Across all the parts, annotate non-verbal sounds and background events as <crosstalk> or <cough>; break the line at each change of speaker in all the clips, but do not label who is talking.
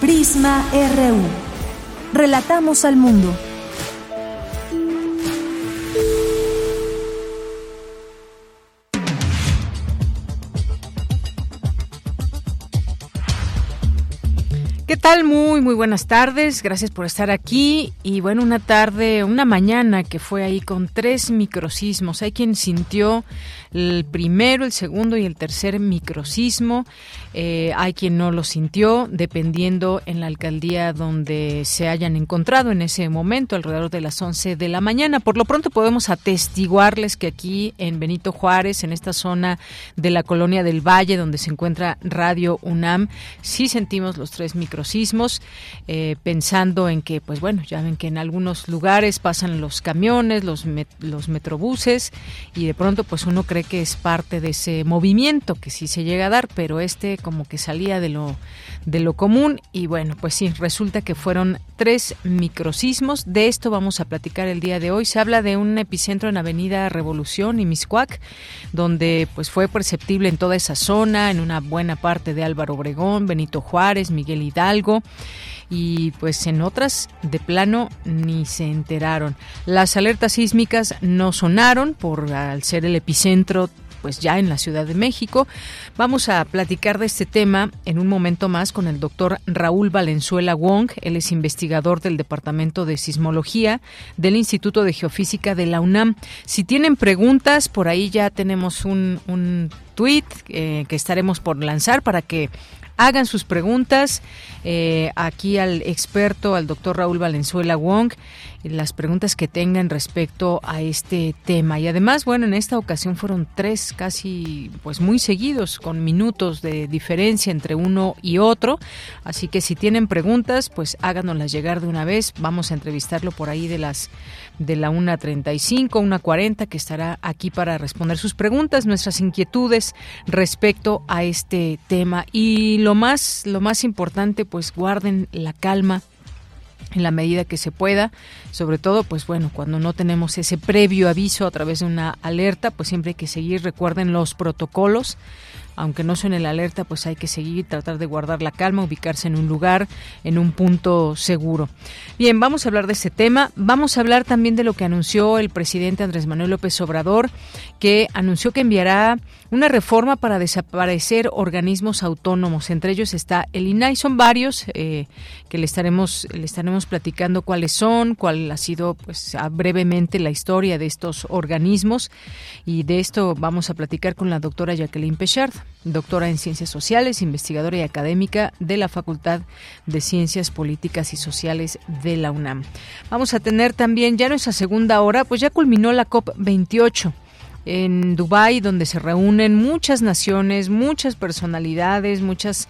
Prisma RU. Relatamos al mundo.
¿Qué tal? Muy, muy buenas tardes. Gracias por estar aquí. Y bueno, una tarde, una mañana que fue ahí con tres microsismos. Hay quien sintió el primero, el segundo y el tercer microsismo. Eh, hay quien no lo sintió, dependiendo en la alcaldía donde se hayan encontrado en ese momento, alrededor de las 11 de la mañana. Por lo pronto podemos atestiguarles que aquí en Benito Juárez, en esta zona de la colonia del Valle, donde se encuentra Radio UNAM, sí sentimos los tres microsismos, eh, pensando en que, pues bueno, ya ven que en algunos lugares pasan los camiones, los, los metrobuses, y de pronto pues uno cree que es parte de ese movimiento que sí se llega a dar, pero este como que salía de lo de lo común y bueno, pues sí, resulta que fueron tres microsismos. De esto vamos a platicar el día de hoy. Se habla de un epicentro en Avenida Revolución y Miscuac, donde pues fue perceptible en toda esa zona, en una buena parte de Álvaro Obregón, Benito Juárez, Miguel Hidalgo y pues en otras de plano ni se enteraron. Las alertas sísmicas no sonaron por al ser el epicentro pues ya en la Ciudad de México. Vamos a platicar de este tema en un momento más con el doctor Raúl Valenzuela Wong. Él es investigador del Departamento de Sismología del Instituto de Geofísica de la UNAM. Si tienen preguntas, por ahí ya tenemos un, un tweet eh, que estaremos por lanzar para que hagan sus preguntas eh, aquí al experto, al doctor Raúl Valenzuela Wong las preguntas que tengan respecto a este tema. Y además, bueno, en esta ocasión fueron tres casi pues muy seguidos, con minutos de diferencia entre uno y otro. Así que si tienen preguntas, pues háganoslas llegar de una vez. Vamos a entrevistarlo por ahí de las de la 1.35, 1.40, que estará aquí para responder sus preguntas, nuestras inquietudes respecto a este tema. Y lo más, lo más importante, pues guarden la calma en la medida que se pueda, sobre todo pues bueno, cuando no tenemos ese previo aviso a través de una alerta, pues siempre hay que seguir, recuerden los protocolos, aunque no suene la alerta, pues hay que seguir, tratar de guardar la calma, ubicarse en un lugar, en un punto seguro. Bien, vamos a hablar de este tema. Vamos a hablar también de lo que anunció el presidente Andrés Manuel López Obrador, que anunció que enviará una reforma para desaparecer organismos autónomos. Entre ellos está el INAI. Son varios eh, que le estaremos, le estaremos platicando cuáles son, cuál ha sido pues, brevemente la historia de estos organismos. Y de esto vamos a platicar con la doctora Jacqueline Pechard, doctora en Ciencias Sociales, investigadora y académica de la Facultad de Ciencias Políticas y Sociales de la UNAM. Vamos a tener también ya nuestra segunda hora, pues ya culminó la COP28 en Dubái, donde se reúnen muchas naciones, muchas personalidades, muchas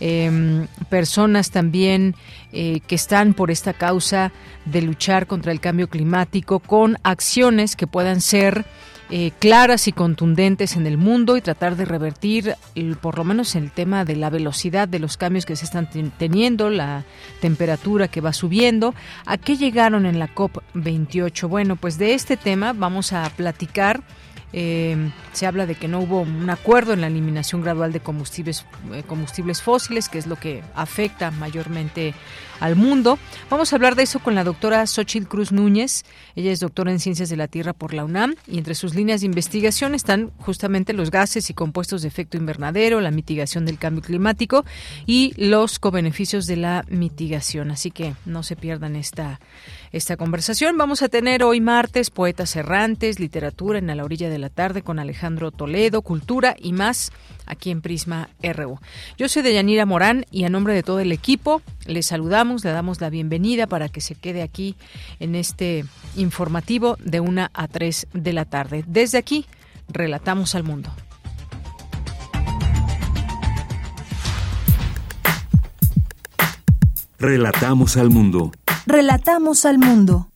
em, personas también eh, que están por esta causa de luchar contra el cambio climático con acciones que puedan ser eh, claras y contundentes en el mundo y tratar de revertir por lo menos el tema de la velocidad de los cambios que se están teniendo, la temperatura que va subiendo. ¿A qué llegaron en la COP28? Bueno, pues de este tema vamos a platicar eh, se habla de que no hubo un acuerdo en la eliminación gradual de combustibles, eh, combustibles fósiles, que es lo que afecta mayormente al mundo. Vamos a hablar de eso con la doctora Xochitl Cruz Núñez. Ella es doctora en Ciencias de la Tierra por la UNAM y entre sus líneas de investigación están justamente los gases y compuestos de efecto invernadero, la mitigación del cambio climático y los cobeneficios de la mitigación. Así que no se pierdan esta esta conversación. Vamos a tener hoy martes poetas errantes, literatura en a la orilla de la tarde con Alejandro Toledo, cultura y más aquí en Prisma RU. Yo soy Deyanira Morán y a nombre de todo el equipo le saludamos, le damos la bienvenida para que se quede aquí en este informativo de 1 a 3 de la tarde. Desde aquí, relatamos al mundo.
Relatamos al mundo.
Relatamos al mundo.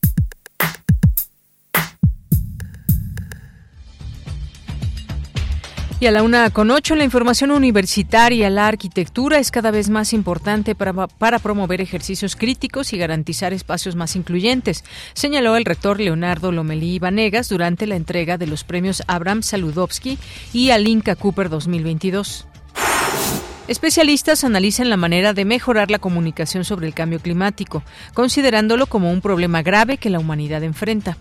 Y a la una con ocho, la información universitaria, la arquitectura es cada vez más importante para, para, promover ejercicios críticos y garantizar espacios más incluyentes, señaló el rector Leonardo Lomelí Vanegas durante la entrega de los premios Abraham Saludowski y Alinka Cooper 2022. Especialistas analizan la manera de mejorar la comunicación sobre el cambio climático, considerándolo como un problema grave que la humanidad enfrenta.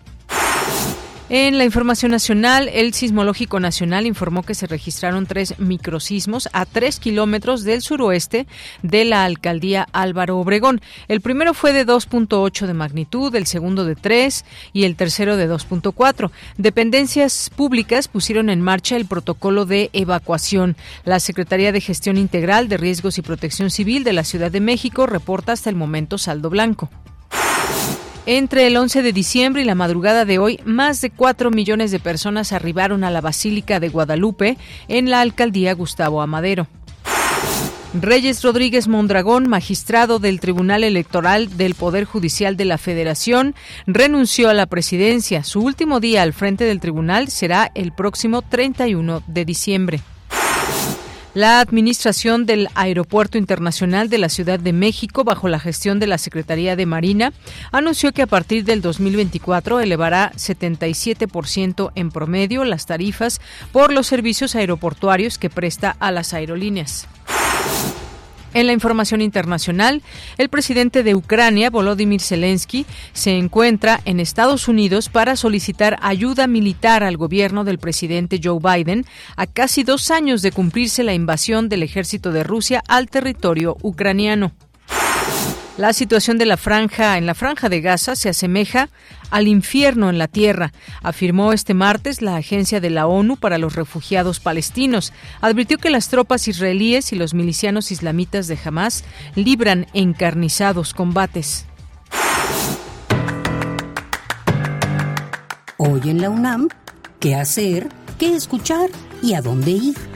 En la información nacional, el Sismológico Nacional informó que se registraron tres microsismos a tres kilómetros del suroeste de la alcaldía Álvaro Obregón. El primero fue de 2.8 de magnitud, el segundo de 3 y el tercero de 2.4. Dependencias públicas pusieron en marcha el protocolo de evacuación. La Secretaría de Gestión Integral de Riesgos y Protección Civil de la Ciudad de México reporta hasta el momento saldo blanco. Entre el 11 de diciembre y la madrugada de hoy, más de 4 millones de personas arribaron a la Basílica de Guadalupe en la alcaldía Gustavo Amadero. Reyes Rodríguez Mondragón, magistrado del Tribunal Electoral del Poder Judicial de la Federación, renunció a la presidencia. Su último día al frente del tribunal será el próximo 31 de diciembre. La administración del Aeropuerto Internacional de la Ciudad de México, bajo la gestión de la Secretaría de Marina, anunció que a partir del 2024 elevará 77% en promedio las tarifas por los servicios aeroportuarios que presta a las aerolíneas. En la información internacional, el presidente de Ucrania, Volodymyr Zelensky, se encuentra en Estados Unidos para solicitar ayuda militar al gobierno del presidente Joe Biden a casi dos años de cumplirse la invasión del ejército de Rusia al territorio ucraniano. La situación de la franja en la franja de Gaza se asemeja al infierno en la tierra, afirmó este martes la Agencia de la ONU para los Refugiados Palestinos. Advirtió que las tropas israelíes y los milicianos islamitas de Hamas libran encarnizados combates.
Hoy en la UNAM, ¿qué hacer? ¿Qué escuchar? ¿Y a dónde ir?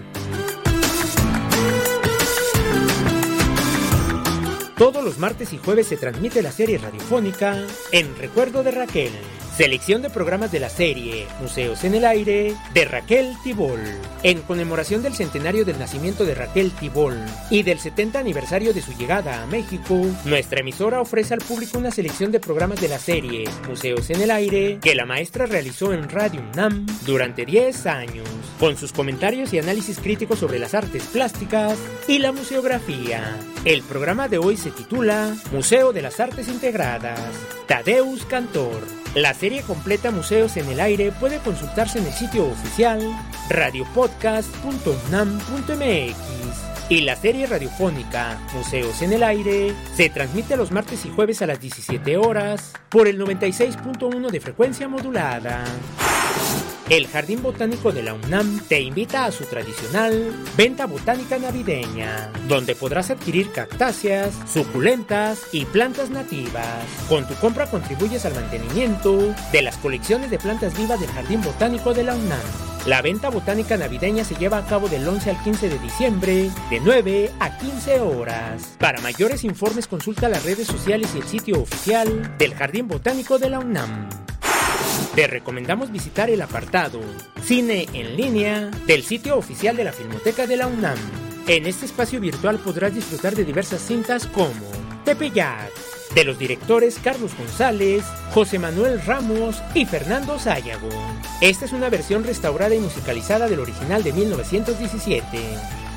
Todos los martes y jueves se transmite la serie radiofónica En Recuerdo de Raquel. Selección de programas de la serie Museos en el Aire de Raquel Tibol. En conmemoración del centenario del nacimiento de Raquel Tibol y del 70 aniversario de su llegada a México, nuestra emisora ofrece al público una selección de programas de la serie Museos en el Aire que la maestra realizó en Radio UNAM durante 10 años, con sus comentarios y análisis críticos sobre las artes plásticas y la museografía. El programa de hoy se titula Museo de las Artes Integradas. Tadeus Cantor. La serie completa Museos en el Aire puede consultarse en el sitio oficial radiopodcast.unam.mx y la serie radiofónica Museos en el Aire se transmite los martes y jueves a las 17 horas por el 96.1 de frecuencia modulada. El Jardín Botánico de la UNAM te invita a su tradicional venta botánica navideña, donde podrás adquirir cactáceas, suculentas y plantas nativas. Con tu compra contribuyes al mantenimiento de las colecciones de plantas vivas del Jardín Botánico de la UNAM. La venta botánica navideña se lleva a cabo del 11 al 15 de diciembre, de 9 a 15 horas. Para mayores informes consulta las redes sociales y el sitio oficial del Jardín Botánico de la UNAM. Te recomendamos visitar el apartado Cine en línea del sitio oficial de la Filmoteca de la UNAM. En este espacio virtual podrás disfrutar de diversas cintas como Tepeyac, de los directores Carlos González, José Manuel Ramos y Fernando Sayago. Esta es una versión restaurada y musicalizada del original de 1917.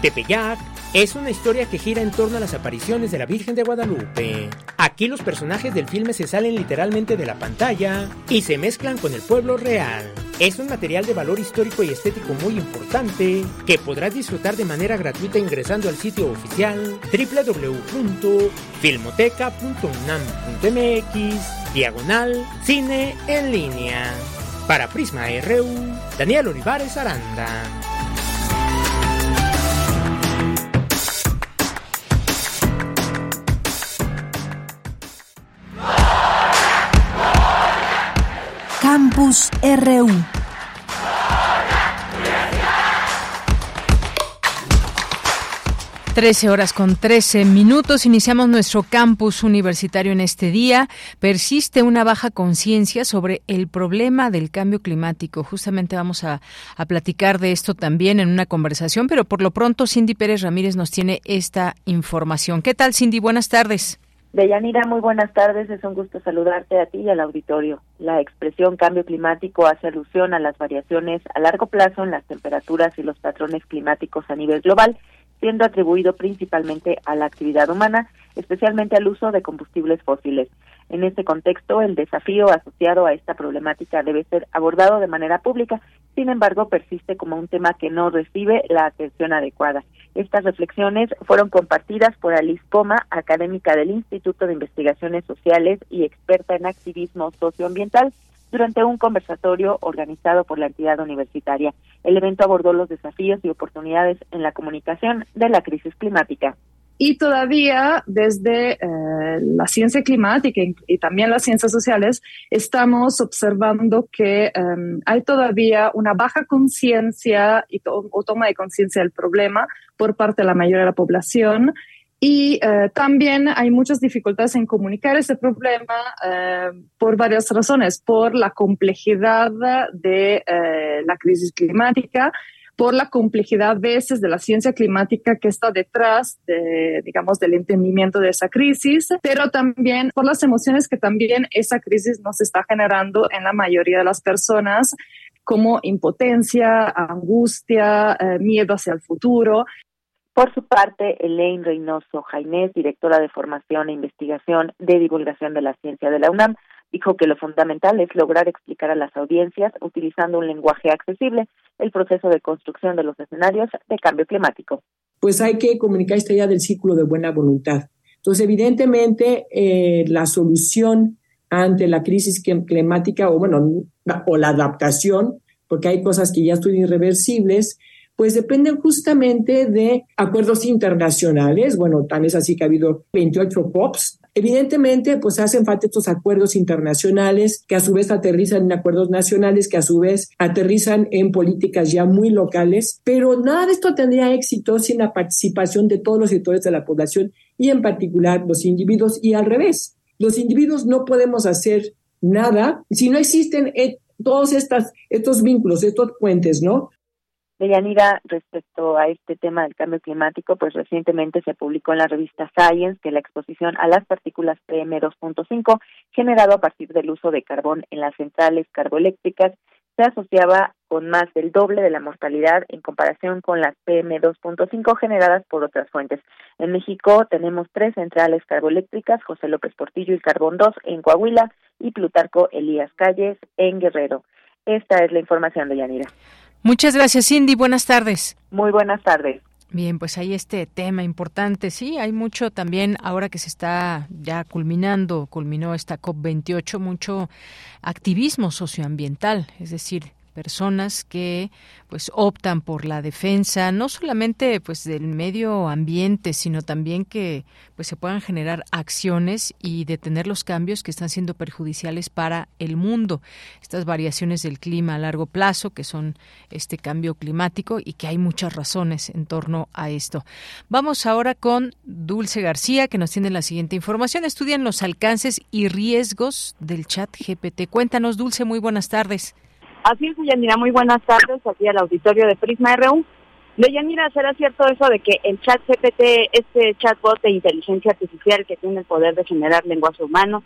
Tepeyac es una historia que gira en torno a las apariciones de la Virgen de Guadalupe. Aquí los personajes del filme se salen literalmente de la pantalla y se mezclan con el pueblo real. Es un material de valor histórico y estético muy importante que podrás disfrutar de manera gratuita ingresando al sitio oficial www.filmoteca.unam.mx diagonal cine en línea. Para Prisma RU, Daniel Olivares Aranda.
Campus RU.
13 horas con 13 minutos. Iniciamos nuestro campus universitario en este día. Persiste una baja conciencia sobre el problema del cambio climático. Justamente vamos a, a, platicar de esto también en una conversación, pero por lo pronto Cindy Pérez Ramírez nos tiene esta información. ¿Qué tal, Cindy? Buenas tardes.
Deyanira, muy buenas tardes. Es un gusto saludarte a ti y al auditorio. La expresión cambio climático hace alusión a las variaciones a largo plazo en las temperaturas y los patrones climáticos a nivel global siendo atribuido principalmente a la actividad humana, especialmente al uso de combustibles fósiles. En este contexto, el desafío asociado a esta problemática debe ser abordado de manera pública, sin embargo, persiste como un tema que no recibe la atención adecuada. Estas reflexiones fueron compartidas por Alice Poma, académica del Instituto de Investigaciones Sociales y experta en activismo socioambiental, durante un conversatorio organizado por la entidad universitaria. El evento abordó los desafíos y oportunidades en la comunicación de la crisis climática.
Y todavía desde eh, la ciencia climática y, también las ciencias sociales estamos observando que em, hay todavía una baja conciencia o toma de conciencia del problema por parte de la mayoría de la población. Y eh, también hay muchas dificultades en comunicar ese problema eh, por varias razones, por la complejidad de eh, la crisis climática, por la complejidad a veces de la ciencia climática que está detrás de, digamos, del entendimiento de esa crisis, pero también por las emociones que también esa crisis nos está generando en la mayoría de las personas como impotencia, angustia, miedo hacia el futuro.
Por su parte, Elaine Reynoso Jainés, directora de Formación e Investigación de Divulgación de la Ciencia de la UNAM, dijo que lo fundamental es lograr explicar a las audiencias, utilizando un lenguaje accesible, el proceso de construcción de los escenarios de cambio climático.
Pues hay que comunicar esta idea del círculo de buena voluntad. Entonces, evidentemente, eh, la solución ante la crisis climática o, bueno, o la adaptación, porque hay cosas que ya son irreversibles, pues dependen justamente de acuerdos internacionales. Bueno, tan es así que ha habido 28 POPs. Evidentemente, pues hacen falta estos acuerdos internacionales que a su vez aterrizan en acuerdos nacionales, que a su vez aterrizan en políticas ya muy locales, pero nada de esto tendría éxito sin la participación de todos los sectores de la población y en particular los individuos y al revés. Los individuos no podemos hacer nada si no existen eh, todos estos vínculos, estos puentes, ¿no?
Deyanira, respecto a este tema del cambio climático, pues recientemente se publicó en la revista Science que la exposición a las partículas PM2.5 generado a partir del uso de carbón en las centrales carboeléctricas se asociaba con más del doble de la mortalidad en comparación con las PM2.5 generadas por otras fuentes. En México tenemos tres centrales carboeléctricas, José López Portillo y Carbón 2 en Coahuila y Plutarco Elías Calles en Guerrero. Esta es la información de Yanira.
Muchas gracias, Cindy. Buenas tardes.
Muy buenas tardes.
Bien, pues hay este tema importante. Sí, hay mucho también, ahora que se está ya culminando, culminó esta COP28, mucho activismo socioambiental, es decir, personas que pues optan por la defensa no solamente pues del medio ambiente sino también que pues se puedan generar acciones y detener los cambios que están siendo perjudiciales para el mundo. Estas variaciones del clima a largo plazo que son este cambio climático y que hay muchas razones en torno a esto. Vamos ahora con Dulce García que nos tiene la siguiente información. Estudian los alcances y riesgos del chat GPT cuéntanos Dulce muy buenas tardes
Así es, Yanira, muy buenas tardes aquí al auditorio de Prisma RU. Yanira, ¿será cierto eso de que el chat GPT, este chatbot de inteligencia artificial que tiene el poder de generar lenguaje humano,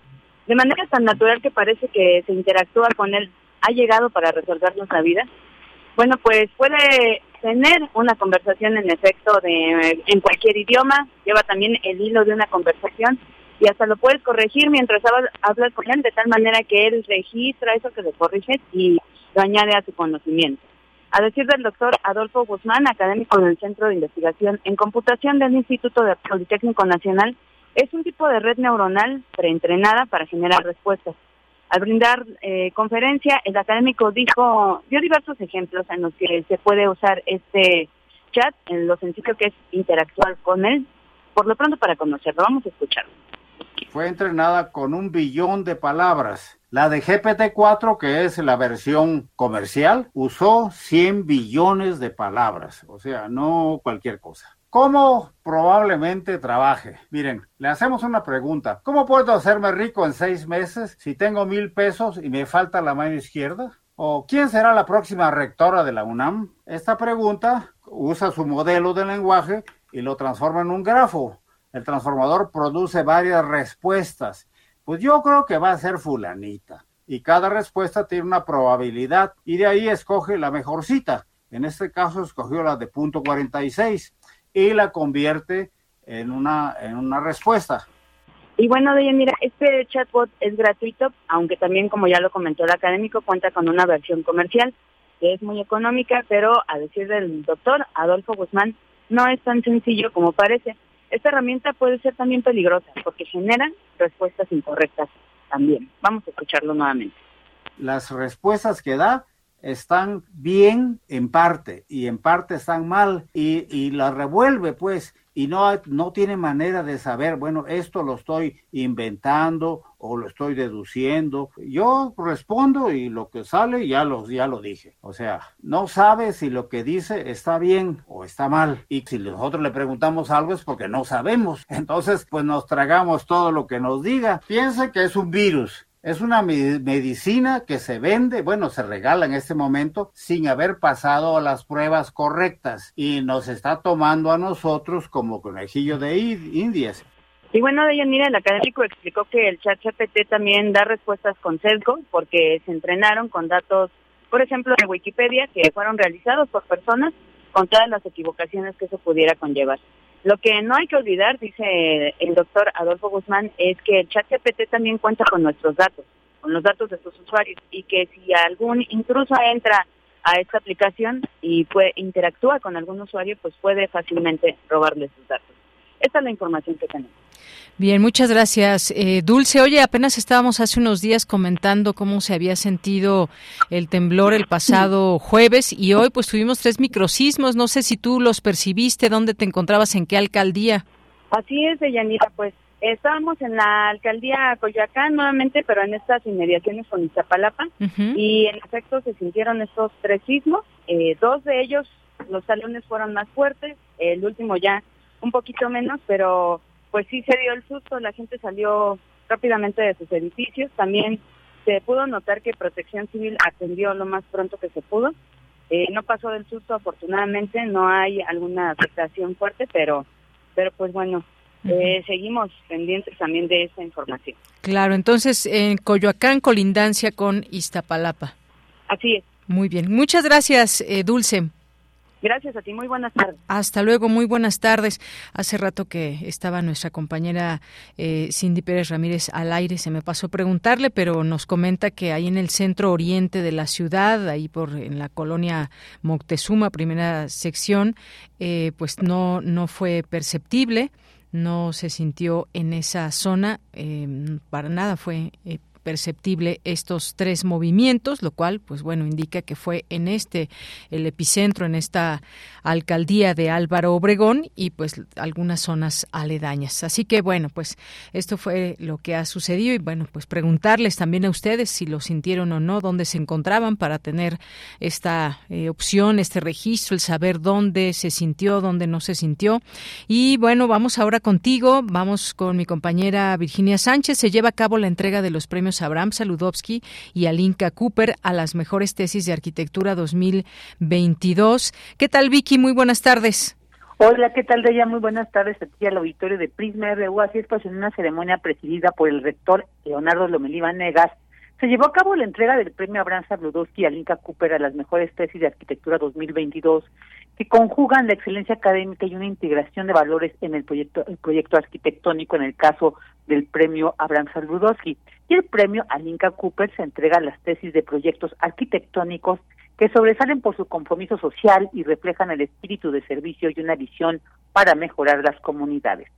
de manera tan natural que parece que se interactúa con él, ha llegado para resolvernos la vida? Bueno, pues puede tener una conversación en efecto de en cualquier idioma, lleva también el hilo de una conversación y hasta lo puedes corregir mientras hablas con él de tal manera que él registra eso que le corriges y lo añade a su conocimiento. A decir del doctor Adolfo Guzmán, académico del Centro de Investigación en Computación del Instituto de Politécnico Nacional, es un tipo de red neuronal preentrenada para generar respuestas. Al brindar eh, conferencia, el académico dijo, dio diversos ejemplos en los que se puede usar este chat, en lo sencillo que es interactuar con él. Por lo pronto, para conocerlo, vamos a escucharlo.
Fue entrenada con un billón de palabras la de GPT-4, que es la versión comercial, usó 100 billones de palabras, o sea, no cualquier cosa. ¿Cómo probablemente trabaje? Miren, le hacemos una pregunta. ¿Cómo puedo hacerme rico en seis meses si tengo mil pesos y me falta la mano izquierda? ¿O quién será la próxima rectora de la UNAM? Esta pregunta usa su modelo de lenguaje y lo transforma en un grafo. El transformador produce varias respuestas. Pues yo creo que va a ser fulanita. Y cada respuesta tiene una probabilidad y de ahí escoge la mejor cita. En este caso escogió la de punto 46 y la convierte en una, en una respuesta.
Y bueno, de mira, este chatbot es gratuito, aunque también, como ya lo comentó el académico, cuenta con una versión comercial que es muy económica, pero a decir del doctor Adolfo Guzmán, no es tan sencillo como parece. Esta herramienta puede ser también peligrosa porque genera respuestas incorrectas también. Vamos a escucharlo nuevamente.
Las respuestas que da están bien en parte y en parte están mal y, y la revuelve pues y no, no tiene manera de saber, bueno, esto lo estoy inventando o lo estoy deduciendo. Yo respondo y lo que sale ya lo, ya lo dije. O sea, no sabe si lo que dice está bien o está mal. Y si nosotros le preguntamos algo es porque no sabemos. <laughs> Entonces, pues nos tragamos todo lo que nos diga. Piense que es un virus es una medicina que se vende, bueno, se regala en este momento sin haber pasado las pruebas correctas y nos está tomando a nosotros como conejillo de indias.
Y bueno, mira, el académico explicó que el chat GPT también da respuestas con sesgo porque se entrenaron con datos, por ejemplo, de Wikipedia que fueron realizados por personas con todas las equivocaciones que eso pudiera conllevar. Lo que no hay que olvidar, dice el doctor Adolfo Guzmán, es que el chat GPT también cuenta con nuestros datos, con los datos de sus usuarios, y que si algún intruso entra a esta aplicación y interactúa con algún usuario, pues puede fácilmente robarle sus datos. Esta es la información que tenemos.
Bien, muchas gracias. Eh, Dulce, oye, apenas estábamos hace unos días comentando cómo se había sentido el temblor el pasado jueves y hoy pues tuvimos tres microsismos. No sé si tú los percibiste, dónde te encontrabas, en qué alcaldía.
Así es, Deyanira, pues estábamos en la alcaldía Coyoacán nuevamente, pero en estas inmediaciones con Iztapalapa y en efecto se sintieron estos tres sismos. Eh, dos de ellos, los salones fueron más fuertes, el último ya un poquito menos, pero pues sí se dio el susto, la gente salió rápidamente de sus edificios, también se pudo notar que Protección Civil atendió lo más pronto que se pudo. Eh, no pasó del susto, afortunadamente, no hay alguna afectación fuerte, pero, pero pues bueno, eh, seguimos pendientes también de esta información.
Claro, entonces en Coyoacán, colindancia con Iztapalapa.
Así es.
Muy bien, muchas gracias, eh, Dulce.
Gracias a ti, muy buenas tardes.
Hasta luego, muy buenas tardes. Hace rato que estaba nuestra compañera eh, Cindy Pérez Ramírez al aire, se me pasó preguntarle, pero nos comenta que ahí en el centro oriente de la ciudad, ahí por en la colonia Moctezuma, primera sección, eh, pues no, no fue perceptible, no se sintió en esa zona, eh, para nada fue perceptible estos tres movimientos, lo cual, pues bueno, indica que fue en este el epicentro, en esta alcaldía de Álvaro Obregón y pues algunas zonas aledañas. Así que bueno, pues esto fue lo que ha sucedido y bueno, pues preguntarles también a ustedes si lo sintieron o no, dónde se encontraban para tener esta eh, opción, este registro, el saber dónde se sintió, dónde no se sintió. Y bueno, vamos ahora contigo, vamos con mi compañera Virginia Sánchez, se lleva a cabo la entrega de los premios Abraham Saludowski y Alinka Cooper a las mejores tesis de arquitectura 2022. ¿Qué tal, Vicky? Muy buenas tardes.
Hola, ¿qué tal, Deya? Muy buenas tardes aquí al auditorio de Prisma RU. Así es, pues en una ceremonia presidida por el rector Leonardo Lomelí Negas, se llevó a cabo la entrega del premio Abraham Sabludowski y Alinka Cooper a las mejores tesis de arquitectura 2022 que conjugan la excelencia académica y una integración de valores en el proyecto, el proyecto arquitectónico en el caso del premio Abraham Saludowski. Y el premio a Linka Cooper se entrega a las tesis de proyectos arquitectónicos que sobresalen por su compromiso social y reflejan el espíritu de servicio y una visión para mejorar las comunidades.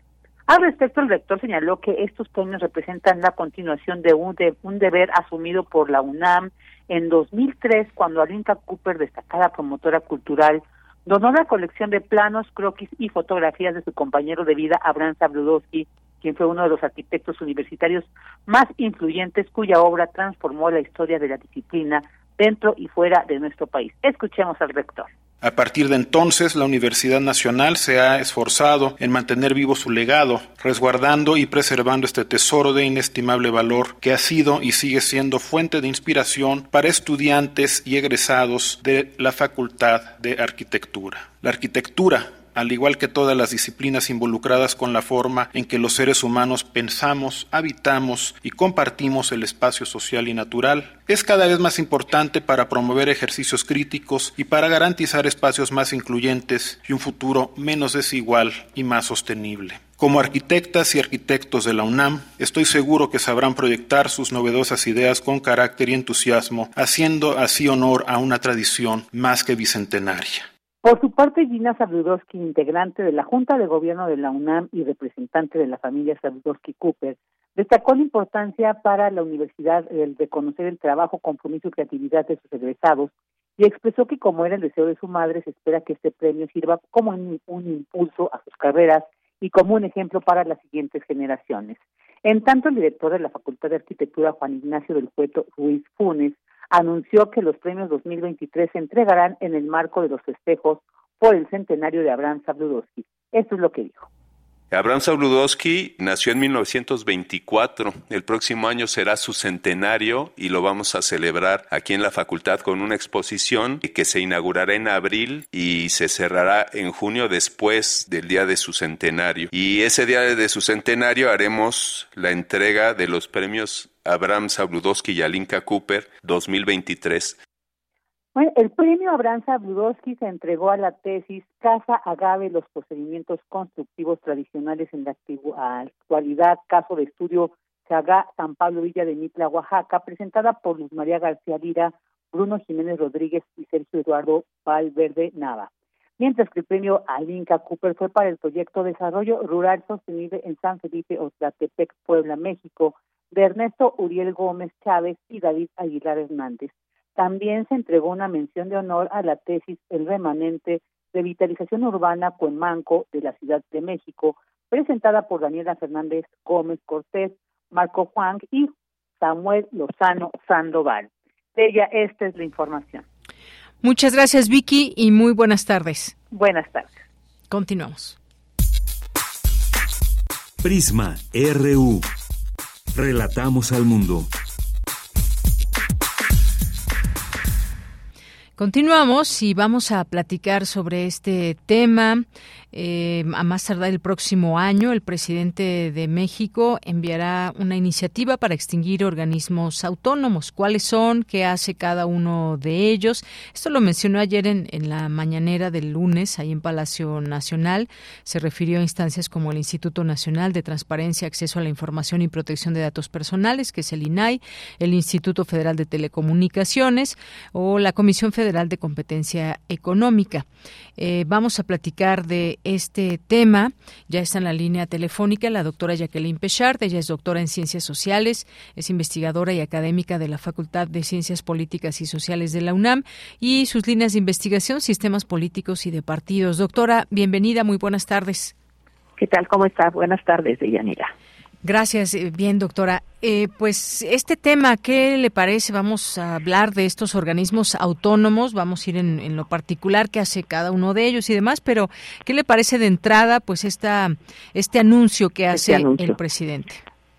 Al respecto, el rector señaló que estos premios representan la continuación de un, de un deber asumido por la UNAM en 2003, cuando Alinka Cooper, destacada promotora cultural, donó la colección de planos, croquis y fotografías de su compañero de vida, Abraham Sabludowski, quien fue uno de los arquitectos universitarios más influyentes cuya obra transformó la historia de la disciplina dentro y fuera de nuestro país. Escuchemos al rector.
A partir de entonces, la Universidad Nacional se ha esforzado en mantener vivo su legado, resguardando y preservando este tesoro de inestimable valor que ha sido y sigue siendo fuente de inspiración para estudiantes y egresados de la Facultad de Arquitectura. La arquitectura al igual que todas las disciplinas involucradas con la forma en que los seres humanos pensamos, habitamos y compartimos el espacio social y natural, es cada vez más importante para promover ejercicios críticos y para garantizar espacios más incluyentes y un futuro menos desigual y más sostenible. Como arquitectas y arquitectos de la UNAM, estoy seguro que sabrán proyectar sus novedosas ideas con carácter y entusiasmo, haciendo así honor a una tradición más que bicentenaria.
Por su parte, Gina Sabludowski, integrante de la Junta de Gobierno de la UNAM y representante de la familia Sabludowski Cooper, destacó la importancia para la universidad el reconocer el trabajo, compromiso y creatividad de sus egresados y expresó que como era el deseo de su madre, se espera que este premio sirva como un, impulso a sus carreras y como un ejemplo para las siguientes generaciones. En tanto, el director de la Facultad de Arquitectura, Juan Ignacio del Cueto Ruiz Funes, anunció que los premios 2023 se entregarán en el marco de los festejos por el centenario de Abraham Sabludowski. Esto es lo que dijo.
Abraham Sabludowski nació en 1924. El próximo año será su centenario y lo vamos a celebrar aquí en la facultad con una exposición que se inaugurará en abril y se cerrará en junio después del día de su centenario. Y ese día de su centenario haremos la entrega de los premios Abraham Sabludowski y Alinka Cooper 2023.
Bueno, el premio Abraham Sabludowski se entregó a la tesis Casa Agave, los procedimientos constructivos tradicionales en la actualidad, caso de estudio Chagá, San Pablo Villa de Mitla, Oaxaca, presentada por Luz María García Lira, Bruno Jiménez Rodríguez y Sergio Eduardo Valverde Nava. Mientras que el premio Alinka Cooper fue para el proyecto Desarrollo Rural Sostenible en San Felipe, Otlatepec, Puebla, México, de Ernesto Uriel Gómez Chávez y David Aguilar Hernández. También se entregó una mención de honor a la tesis El remanente de vitalización urbana Cuenmanco de la Ciudad de México, presentada por Daniela Fernández Gómez Cortés, Marco Juan y Samuel Lozano Sandoval. De ella, esta es la información.
Muchas gracias, Vicky, y muy buenas tardes.
Buenas tardes.
Continuamos.
Prisma RU. Relatamos al mundo.
Continuamos y vamos a platicar sobre este tema eh, a más tardar el próximo año, el presidente de México enviará una iniciativa para extinguir organismos autónomos. ¿Cuáles son? ¿Qué hace cada uno de ellos? Esto lo mencionó ayer en, la mañanera del lunes, ahí en Palacio Nacional. Se refirió a instancias como el Instituto Nacional de Transparencia, Acceso a la Información y Protección de Datos Personales, que es el INAI, el Instituto Federal de Telecomunicaciones o la Comisión Federal de Competencia Económica. Eh, vamos a platicar de este tema. Ya está en la línea telefónica la doctora Jacqueline Pechard. Ella es doctora en Ciencias Sociales, es investigadora y académica de la Facultad de Ciencias Políticas y Sociales de la UNAM y sus líneas de investigación, sistemas políticos y de partidos. Doctora, bienvenida, muy buenas tardes.
¿Qué tal? ¿Cómo está? Buenas tardes, Deyanira.
Gracias. Eh, bien, doctora. Eh, pues este tema, ¿qué le parece? Vamos a hablar de estos organismos autónomos, vamos a ir en, lo particular que hace cada uno de ellos y demás, pero ¿qué le parece de entrada, pues esta, este anuncio que este hace el presidente?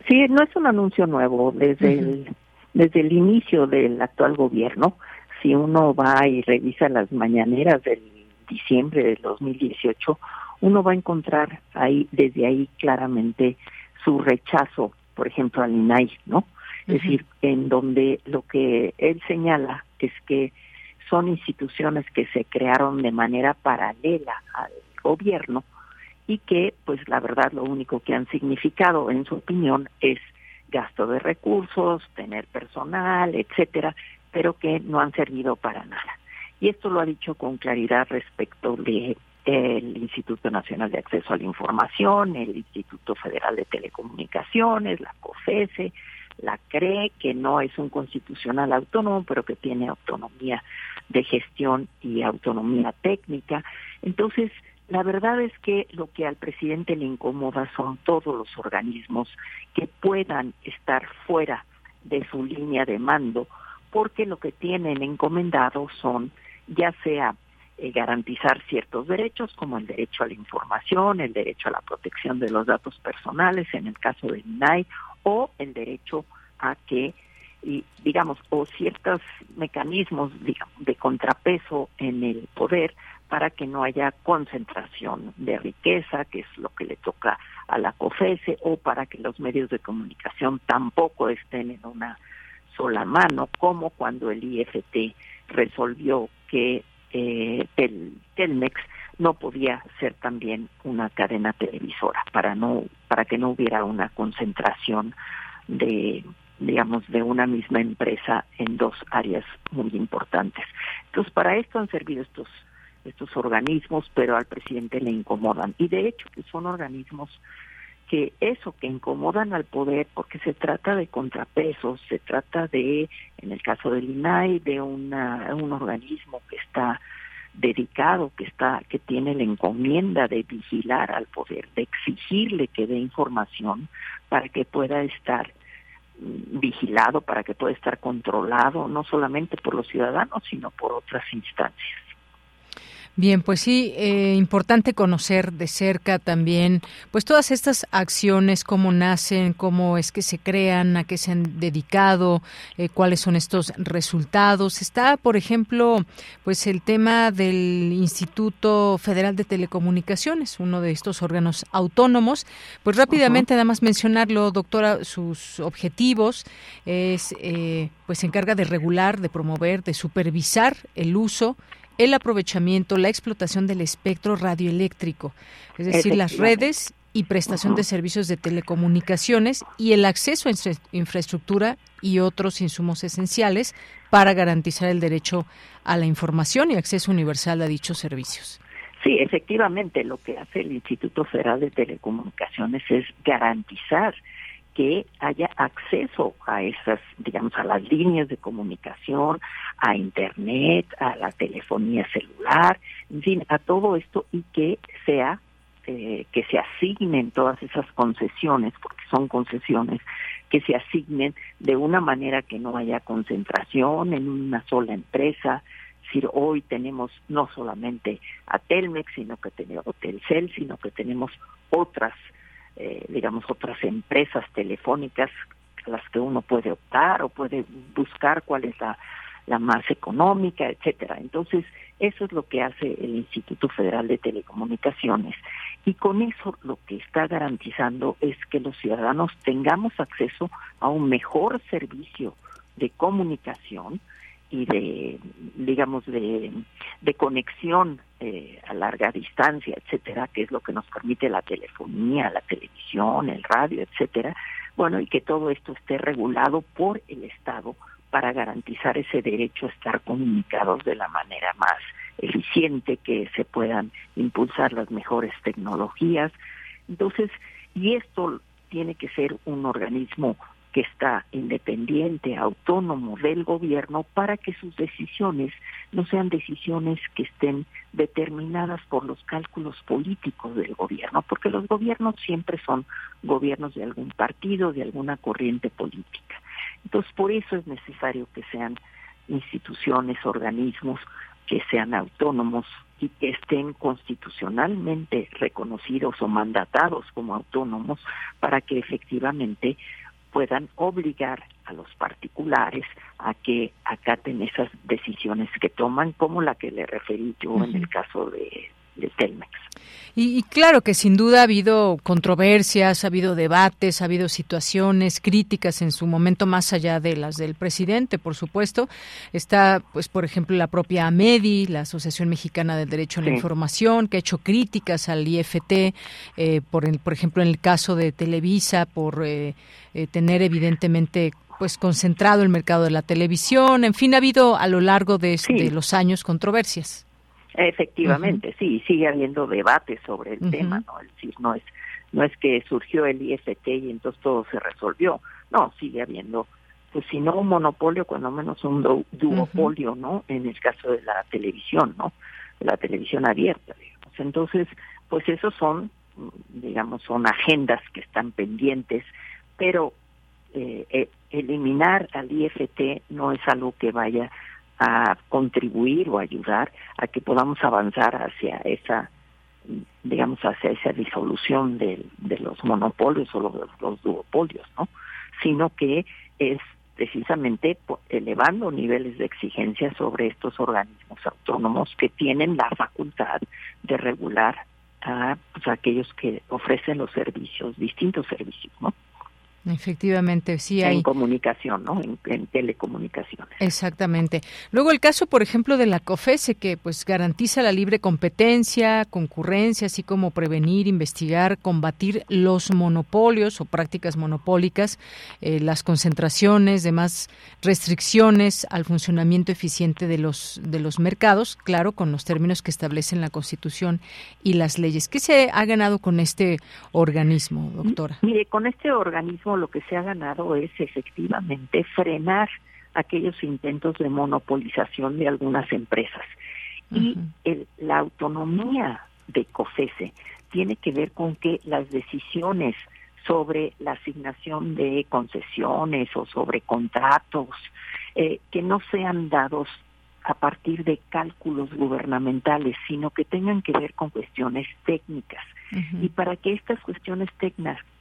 Sí, no es un anuncio nuevo. Desde, el, desde el inicio del actual gobierno, si uno va y revisa las mañaneras del diciembre del 2018, uno va a encontrar ahí, desde ahí claramente, su rechazo, por ejemplo, al INAI, ¿no? Es decir, en donde lo que él señala es que son instituciones que se crearon de manera paralela al gobierno y que, pues la verdad, lo único que han significado, en su opinión, es gasto de recursos, tener personal, etcétera, pero que no han servido para nada. Y esto lo ha dicho con claridad respecto de el Instituto Nacional de Acceso a la Información, el Instituto Federal de Telecomunicaciones, la COFESE, la CRE, que no es un constitucional autónomo, pero que tiene autonomía de gestión y autonomía técnica. Entonces, la verdad es que lo que al presidente le incomoda son todos los organismos que puedan estar fuera de su línea de mando, porque lo que tienen encomendado son ya sea eh, garantizar ciertos derechos como el derecho a la información, el derecho a la protección de los datos personales en el caso del INAI o el derecho a que y digamos o ciertos mecanismos de contrapeso en el poder para que no haya concentración de riqueza, que es lo que le toca a la COFESE, o para que los medios de comunicación tampoco estén en una sola mano, como cuando el IFT resolvió que eh, el Telmex no podía ser también una cadena televisora para no para que no hubiera una concentración de digamos de una misma empresa en dos áreas muy importantes. Entonces, para esto han servido estos estos organismos, pero al presidente le incomodan. Y de hecho, son organismos que eso, que incomodan al poder, porque se trata de contrapesos, se trata de, en el caso del INAI, de una, un organismo que está dedicado, que está, que tiene la encomienda de vigilar al poder, de exigirle que dé información para que pueda estar mm, vigilado, para que pueda estar controlado, no solamente por los ciudadanos, sino por otras instancias.
Bien, pues sí, eh, importante conocer de cerca también, pues todas estas acciones, cómo nacen, cómo es que se crean, a qué se han dedicado, eh, cuáles son estos resultados. Está, por ejemplo, pues el tema del Instituto Federal de Telecomunicaciones, uno de estos órganos autónomos. Pues rápidamente, nada más mencionarlo, doctora, sus objetivos es, eh, pues se encarga de regular, de promover, de supervisar el uso el aprovechamiento, la explotación del espectro radioeléctrico, es decir, las redes y prestación de servicios de telecomunicaciones y el acceso a infraestructura y otros insumos esenciales para garantizar el derecho a la información y acceso universal a dichos servicios.
Sí, efectivamente, lo que hace el Instituto Federal de Telecomunicaciones es garantizar que haya acceso a esas, digamos, a las líneas de comunicación, a Internet, a la telefonía celular, en fin, a todo esto y que sea, eh, que se asignen todas esas concesiones, porque son concesiones, que se asignen de una manera que no haya concentración en una sola empresa, es decir, hoy tenemos no solamente a Telmex, sino que tenemos Telcel, sino que tenemos otras eh, digamos, otras empresas telefónicas las que uno puede optar o puede buscar cuál es la, la más económica, etcétera. Entonces, eso es lo que hace el Instituto Federal de Telecomunicaciones. Y con eso lo que está garantizando es que los ciudadanos tengamos acceso a un mejor servicio de comunicación y de, digamos, de, de conexión eh, a larga distancia, etcétera, que es lo que nos permite la telefonía, la televisión, el radio, etcétera. Bueno, y que todo esto esté regulado por el Estado para garantizar ese derecho a estar comunicados de la manera más eficiente, que se puedan impulsar las mejores tecnologías. Entonces, y esto tiene que ser un organismo que está independiente, autónomo del gobierno, para que sus decisiones no sean decisiones que estén determinadas por los cálculos políticos del gobierno, porque los gobiernos siempre son gobiernos de algún partido, de alguna corriente política. Entonces, por eso es necesario que sean instituciones, organismos que sean autónomos y que estén constitucionalmente reconocidos o mandatados como autónomos para que efectivamente puedan obligar a los particulares a que acaten esas decisiones que toman, como la que le referí yo en el caso de, de Telmex.
Y, claro que sin duda ha habido controversias, ha habido debates, ha habido situaciones críticas en su momento más allá de las del presidente, por supuesto. Está, pues, por ejemplo, la propia AMEDI, la Asociación Mexicana del Derecho a la Información, que ha hecho críticas al IFT, eh, por, el, por ejemplo, en el caso de Televisa, por eh, eh, tener evidentemente pues concentrado el mercado de la televisión. En fin, ha habido a lo largo de, de los años controversias.
Efectivamente, sí, sigue habiendo debate sobre el tema, ¿no? Es decir, no es, no es que surgió el IFT y entonces todo se resolvió, no, sigue habiendo, pues si no un monopolio, cuando menos un duopolio, ¿no? En el caso de la televisión, ¿no? De la televisión abierta, digamos. Entonces, pues esos son, digamos, son agendas que están pendientes, pero eh, eh, eliminar al IFT no es algo que vaya a contribuir o ayudar a que podamos avanzar hacia esa digamos hacia esa disolución de, los monopolios o los, los duopolios no sino que es precisamente elevando niveles de exigencia sobre estos organismos autónomos que tienen la facultad de regular a pues, aquellos que ofrecen los servicios, distintos servicios, ¿no?
Efectivamente, sí hay.
En comunicación, ¿no? En, telecomunicaciones.
Exactamente. Luego el caso, por ejemplo, de la COFESE, que pues garantiza la libre competencia, concurrencia, así como prevenir, investigar, combatir los monopolios o prácticas monopólicas, eh, las concentraciones, demás restricciones al funcionamiento eficiente de los, de los mercados, claro, con los términos que establecen la Constitución y las leyes. ¿Qué se ha ganado con este organismo, doctora?
Mire, con este organismo lo que se ha ganado es efectivamente frenar aquellos intentos de monopolización de algunas empresas. Y el, la autonomía de COFESE tiene que ver con que las decisiones sobre la asignación de concesiones o sobre contratos eh, que no sean dados a partir de cálculos gubernamentales, sino que tengan que ver con cuestiones técnicas. Y para que estas cuestiones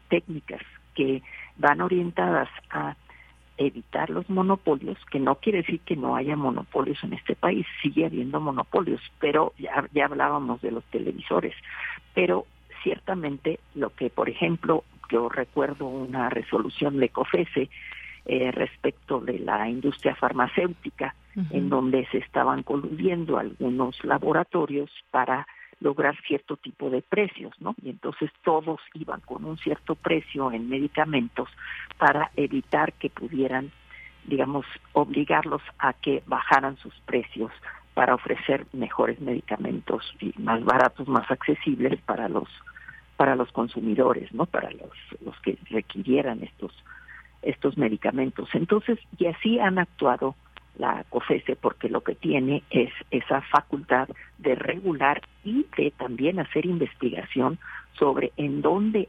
técnicas que van orientadas a evitar los monopolios, que no quiere decir que no haya monopolios en este país, sigue habiendo monopolios, pero ya, ya hablábamos de los televisores, pero ciertamente lo que, por ejemplo, yo recuerdo una resolución de COFESE eh, respecto de la industria farmacéutica, en donde se estaban coludiendo algunos laboratorios para lograr cierto tipo de precios, ¿no? Y entonces todos iban con un cierto precio en medicamentos para evitar que pudieran, digamos, obligarlos a que bajaran sus precios para ofrecer mejores medicamentos y más baratos, más accesibles para los para los consumidores, ¿no? Para los los que requirieran estos estos medicamentos. Entonces, y así han actuado la COFESE porque lo que tiene es esa facultad de regular y de también hacer investigación sobre en dónde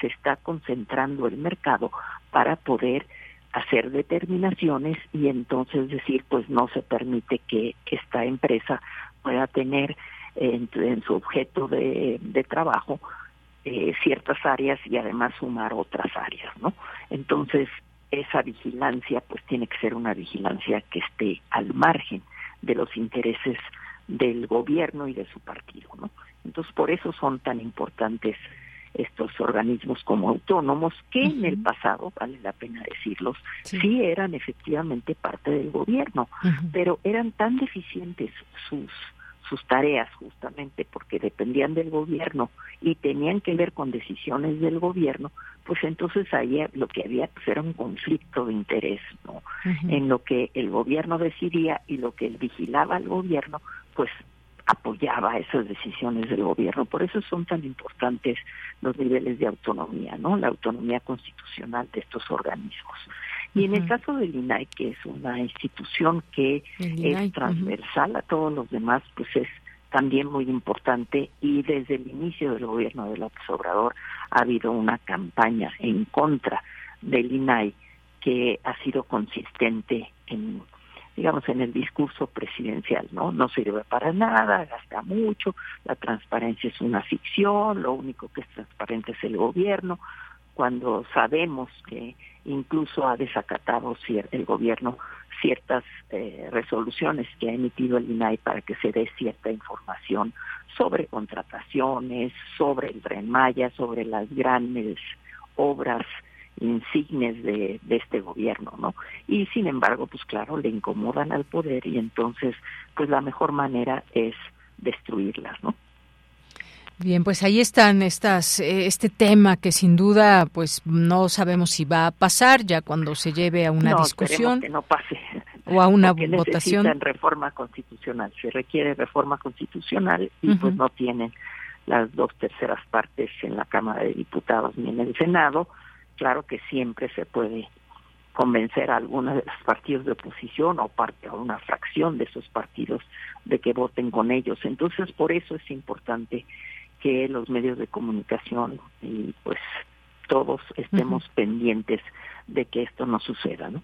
se está concentrando el mercado para poder hacer determinaciones y entonces decir pues no se permite que, esta empresa pueda tener en, su objeto de, trabajo eh, ciertas áreas y además sumar otras áreas, ¿no? Entonces esa vigilancia pues tiene que ser una vigilancia que esté al margen de los intereses del gobierno y de su partido, ¿no? Entonces por eso son tan importantes estos organismos como autónomos que en el pasado, vale la pena decirlos, sí, eran efectivamente parte del gobierno, pero eran tan deficientes sus sus tareas justamente porque dependían del gobierno y tenían que ver con decisiones del gobierno, pues entonces ahí lo que había pues era un conflicto de interés, ¿no? En lo que el gobierno decidía y lo que vigilaba al gobierno, pues apoyaba esas decisiones del gobierno. Por eso son tan importantes los niveles de autonomía, ¿no? La autonomía constitucional de estos organismos. Y en el caso del INAI, que es una institución que es transversal a todos los demás, pues es también muy importante. Y desde el inicio del gobierno de López Obrador ha habido una campaña en contra del INAI que ha sido consistente en digamos en el discurso presidencial, ¿no? No sirve para nada, gasta mucho, la transparencia es una ficción, lo único que es transparente es el gobierno, cuando sabemos que incluso ha desacatado el gobierno ciertas eh, resoluciones que ha emitido el INAI para que se dé cierta información sobre contrataciones, sobre el Tren Maya, sobre las grandes obras insignes de, de este gobierno, ¿no? Y sin embargo, pues claro, le incomodan al poder y entonces, pues la mejor manera es destruirlas, ¿no?
Bien, pues ahí están estas eh, este tema que sin duda pues no sabemos si va a pasar ya cuando se lleve a una discusión
que no pase.
o a una votación
necesitan reforma constitucional, se requiere reforma constitucional y pues no tienen las dos terceras partes en la Cámara de Diputados ni en el Senado, claro que siempre se puede convencer a algunos de los partidos de oposición o parte a una fracción de esos partidos de que voten con ellos. Entonces, por eso es importante que los medios de comunicación y pues todos estemos pendientes de que esto no suceda, ¿no?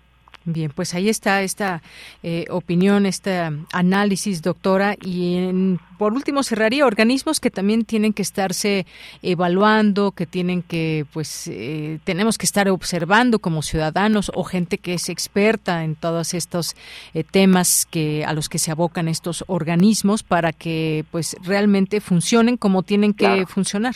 Bien, pues ahí está esta eh, opinión, este análisis, doctora. Y por último cerraría organismos que también tienen que estarse evaluando, que tienen que, pues, eh, tenemos que estar observando como ciudadanos o gente que es experta en todos estos eh, temas que a los que se abocan estos organismos para que, pues, realmente funcionen como tienen que funcionar.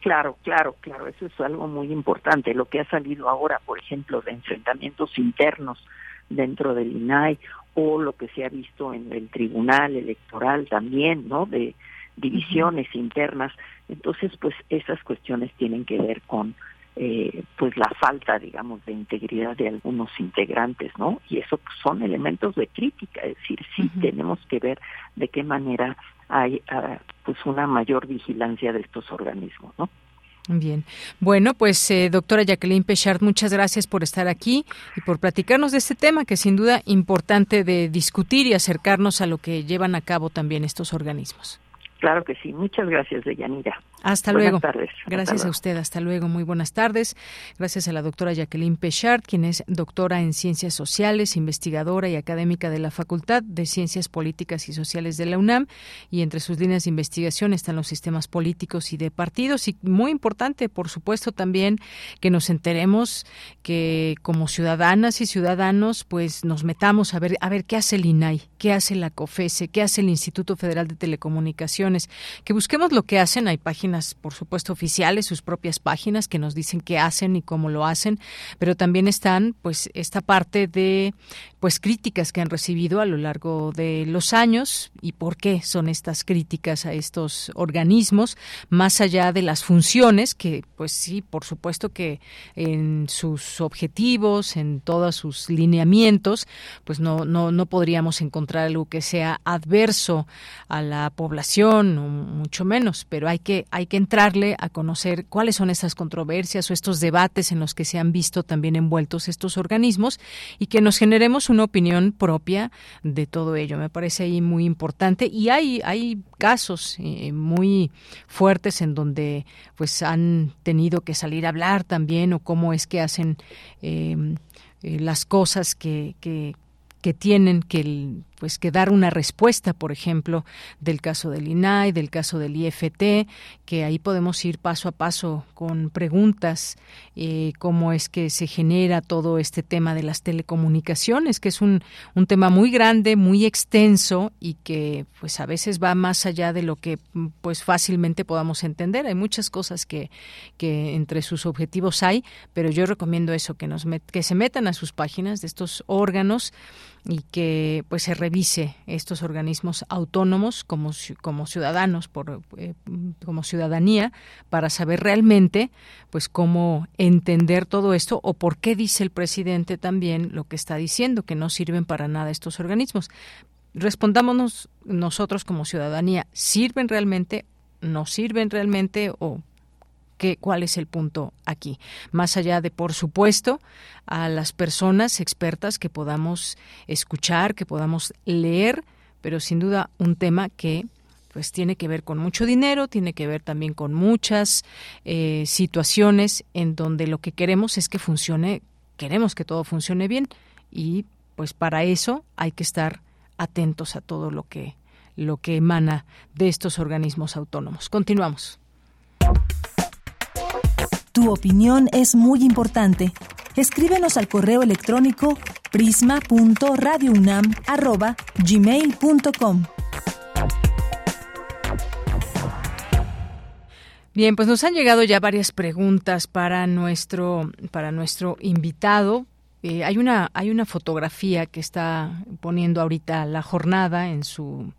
Claro, claro, claro, eso es algo muy importante. Lo que ha salido ahora, por ejemplo, de enfrentamientos internos dentro del INAI o lo que se ha visto en el Tribunal Electoral también, ¿no? De divisiones internas. Entonces, pues esas cuestiones tienen que ver con eh, pues la falta, digamos, de integridad de algunos integrantes, ¿no? Y eso pues, son elementos de crítica, es decir, sí tenemos que ver de qué manera hay ah, pues una mayor vigilancia de estos organismos, ¿no?
Bien. Bueno, pues eh, doctora Jacqueline Pechard, muchas gracias por estar aquí y por platicarnos de este tema que sin duda importante de discutir y acercarnos a lo que llevan a cabo también estos organismos.
Claro que sí. Muchas gracias, Deyanira.
Hasta luego. Gracias a usted. Hasta luego. Muy buenas tardes. Gracias a la doctora Jacqueline Pechard, quien es doctora en Ciencias Sociales, investigadora y académica de la Facultad de Ciencias Políticas y Sociales de la UNAM. Y entre sus líneas de investigación están los sistemas políticos y de partidos. Y muy importante, por supuesto, también que nos enteremos que como ciudadanas y ciudadanos, pues nos metamos a ver, a ver qué hace el INAI, qué hace la COFESE, qué hace el Instituto Federal de Telecomunicaciones, que busquemos lo que hacen. Hay páginas por supuesto, oficiales, sus propias páginas que nos dicen qué hacen y cómo lo hacen, pero también están, pues, esta parte de, pues, críticas que han recibido a lo largo de los años y por qué son estas críticas a estos organismos, más allá de las funciones que, pues, sí, por supuesto que en sus objetivos, en todos sus lineamientos, pues no, no, no podríamos encontrar algo que sea adverso a la población, mucho menos, pero hay que, hay que entrarle a conocer cuáles son esas controversias o estos debates en los que se han visto también envueltos estos organismos y que nos generemos una opinión propia de todo ello. Me parece ahí muy importante y hay, hay casos eh, muy fuertes en donde pues han tenido que salir a hablar también o cómo es que hacen eh, eh, las cosas que, que, que tienen que pues que dar una respuesta, por ejemplo, del caso del INAI, del caso del IFT, que ahí podemos ir paso a paso con preguntas, eh, cómo es que se genera todo este tema de las telecomunicaciones, que es un, un tema muy grande, muy extenso y que pues a veces va más allá de lo que pues fácilmente podamos entender. Hay muchas cosas que, que entre sus objetivos hay, pero yo recomiendo eso, que, nos que se metan a sus páginas de estos órganos y que pues se revise estos organismos autónomos como, como ciudadanos, por, eh, como ciudadanía, para saber realmente pues cómo entender todo esto o por qué dice el presidente también lo que está diciendo, que no sirven para nada estos organismos. Respondámonos nosotros como ciudadanía, ¿sirven realmente? ¿No sirven realmente? ¿O cuál es el punto aquí. Más allá de, por supuesto, a las personas expertas que podamos escuchar, que podamos leer, pero sin duda un tema que pues tiene que ver con mucho dinero, tiene que ver también con muchas eh, situaciones en donde lo que queremos es que funcione, queremos que todo funcione bien y pues para eso hay que estar atentos a todo lo que lo que emana de estos organismos autónomos. Continuamos.
Tu opinión es muy importante. Escríbenos al correo electrónico prisma.radiounam@gmail.com.
Bien, pues nos han llegado ya varias preguntas para nuestro para nuestro invitado eh, hay una hay una fotografía que está poniendo ahorita la jornada en su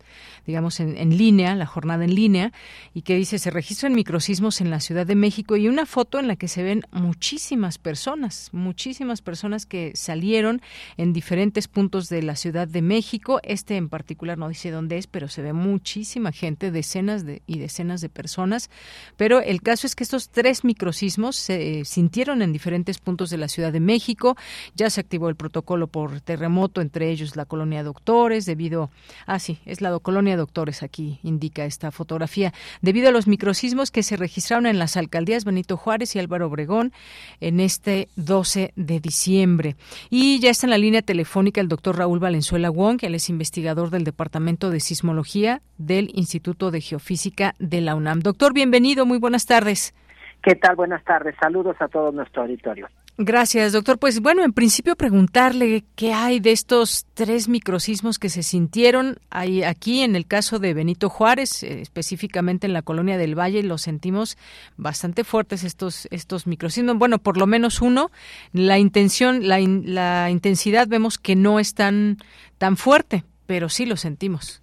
digamos en, en, línea la jornada en línea y que dice se registran microsismos en la Ciudad de México y una foto en la que se ven muchísimas personas muchísimas personas que salieron en diferentes puntos de la Ciudad de México. Este en particular no dice dónde es pero se ve muchísima gente decenas de, y decenas de personas. Pero el caso es que estos tres microsismos se sintieron en diferentes puntos de la Ciudad de México. Ya se activó el protocolo por terremoto, entre ellos la colonia Doctores, debido, ah sí, es la colonia Doctores, aquí indica esta fotografía, debido a los microsismos que se registraron en las alcaldías Benito Juárez y Álvaro Obregón en este 12 de diciembre. Y ya está en la línea telefónica el doctor Raúl Valenzuela Wong, que él es investigador del Departamento de Sismología del Instituto de Geofísica de la UNAM. Doctor, bienvenido, muy buenas tardes.
¿Qué tal? Buenas tardes. Saludos a todo nuestro auditorio.
Gracias, doctor. Pues bueno, en principio preguntarle qué hay de estos tres microsismos que se sintieron hay aquí en el caso de Benito Juárez, eh, específicamente en la colonia del Valle, los sentimos bastante fuertes estos estos microsismos. Bueno, por lo menos uno. La intención, la, la intensidad vemos que no es tan tan fuerte, pero sí lo sentimos.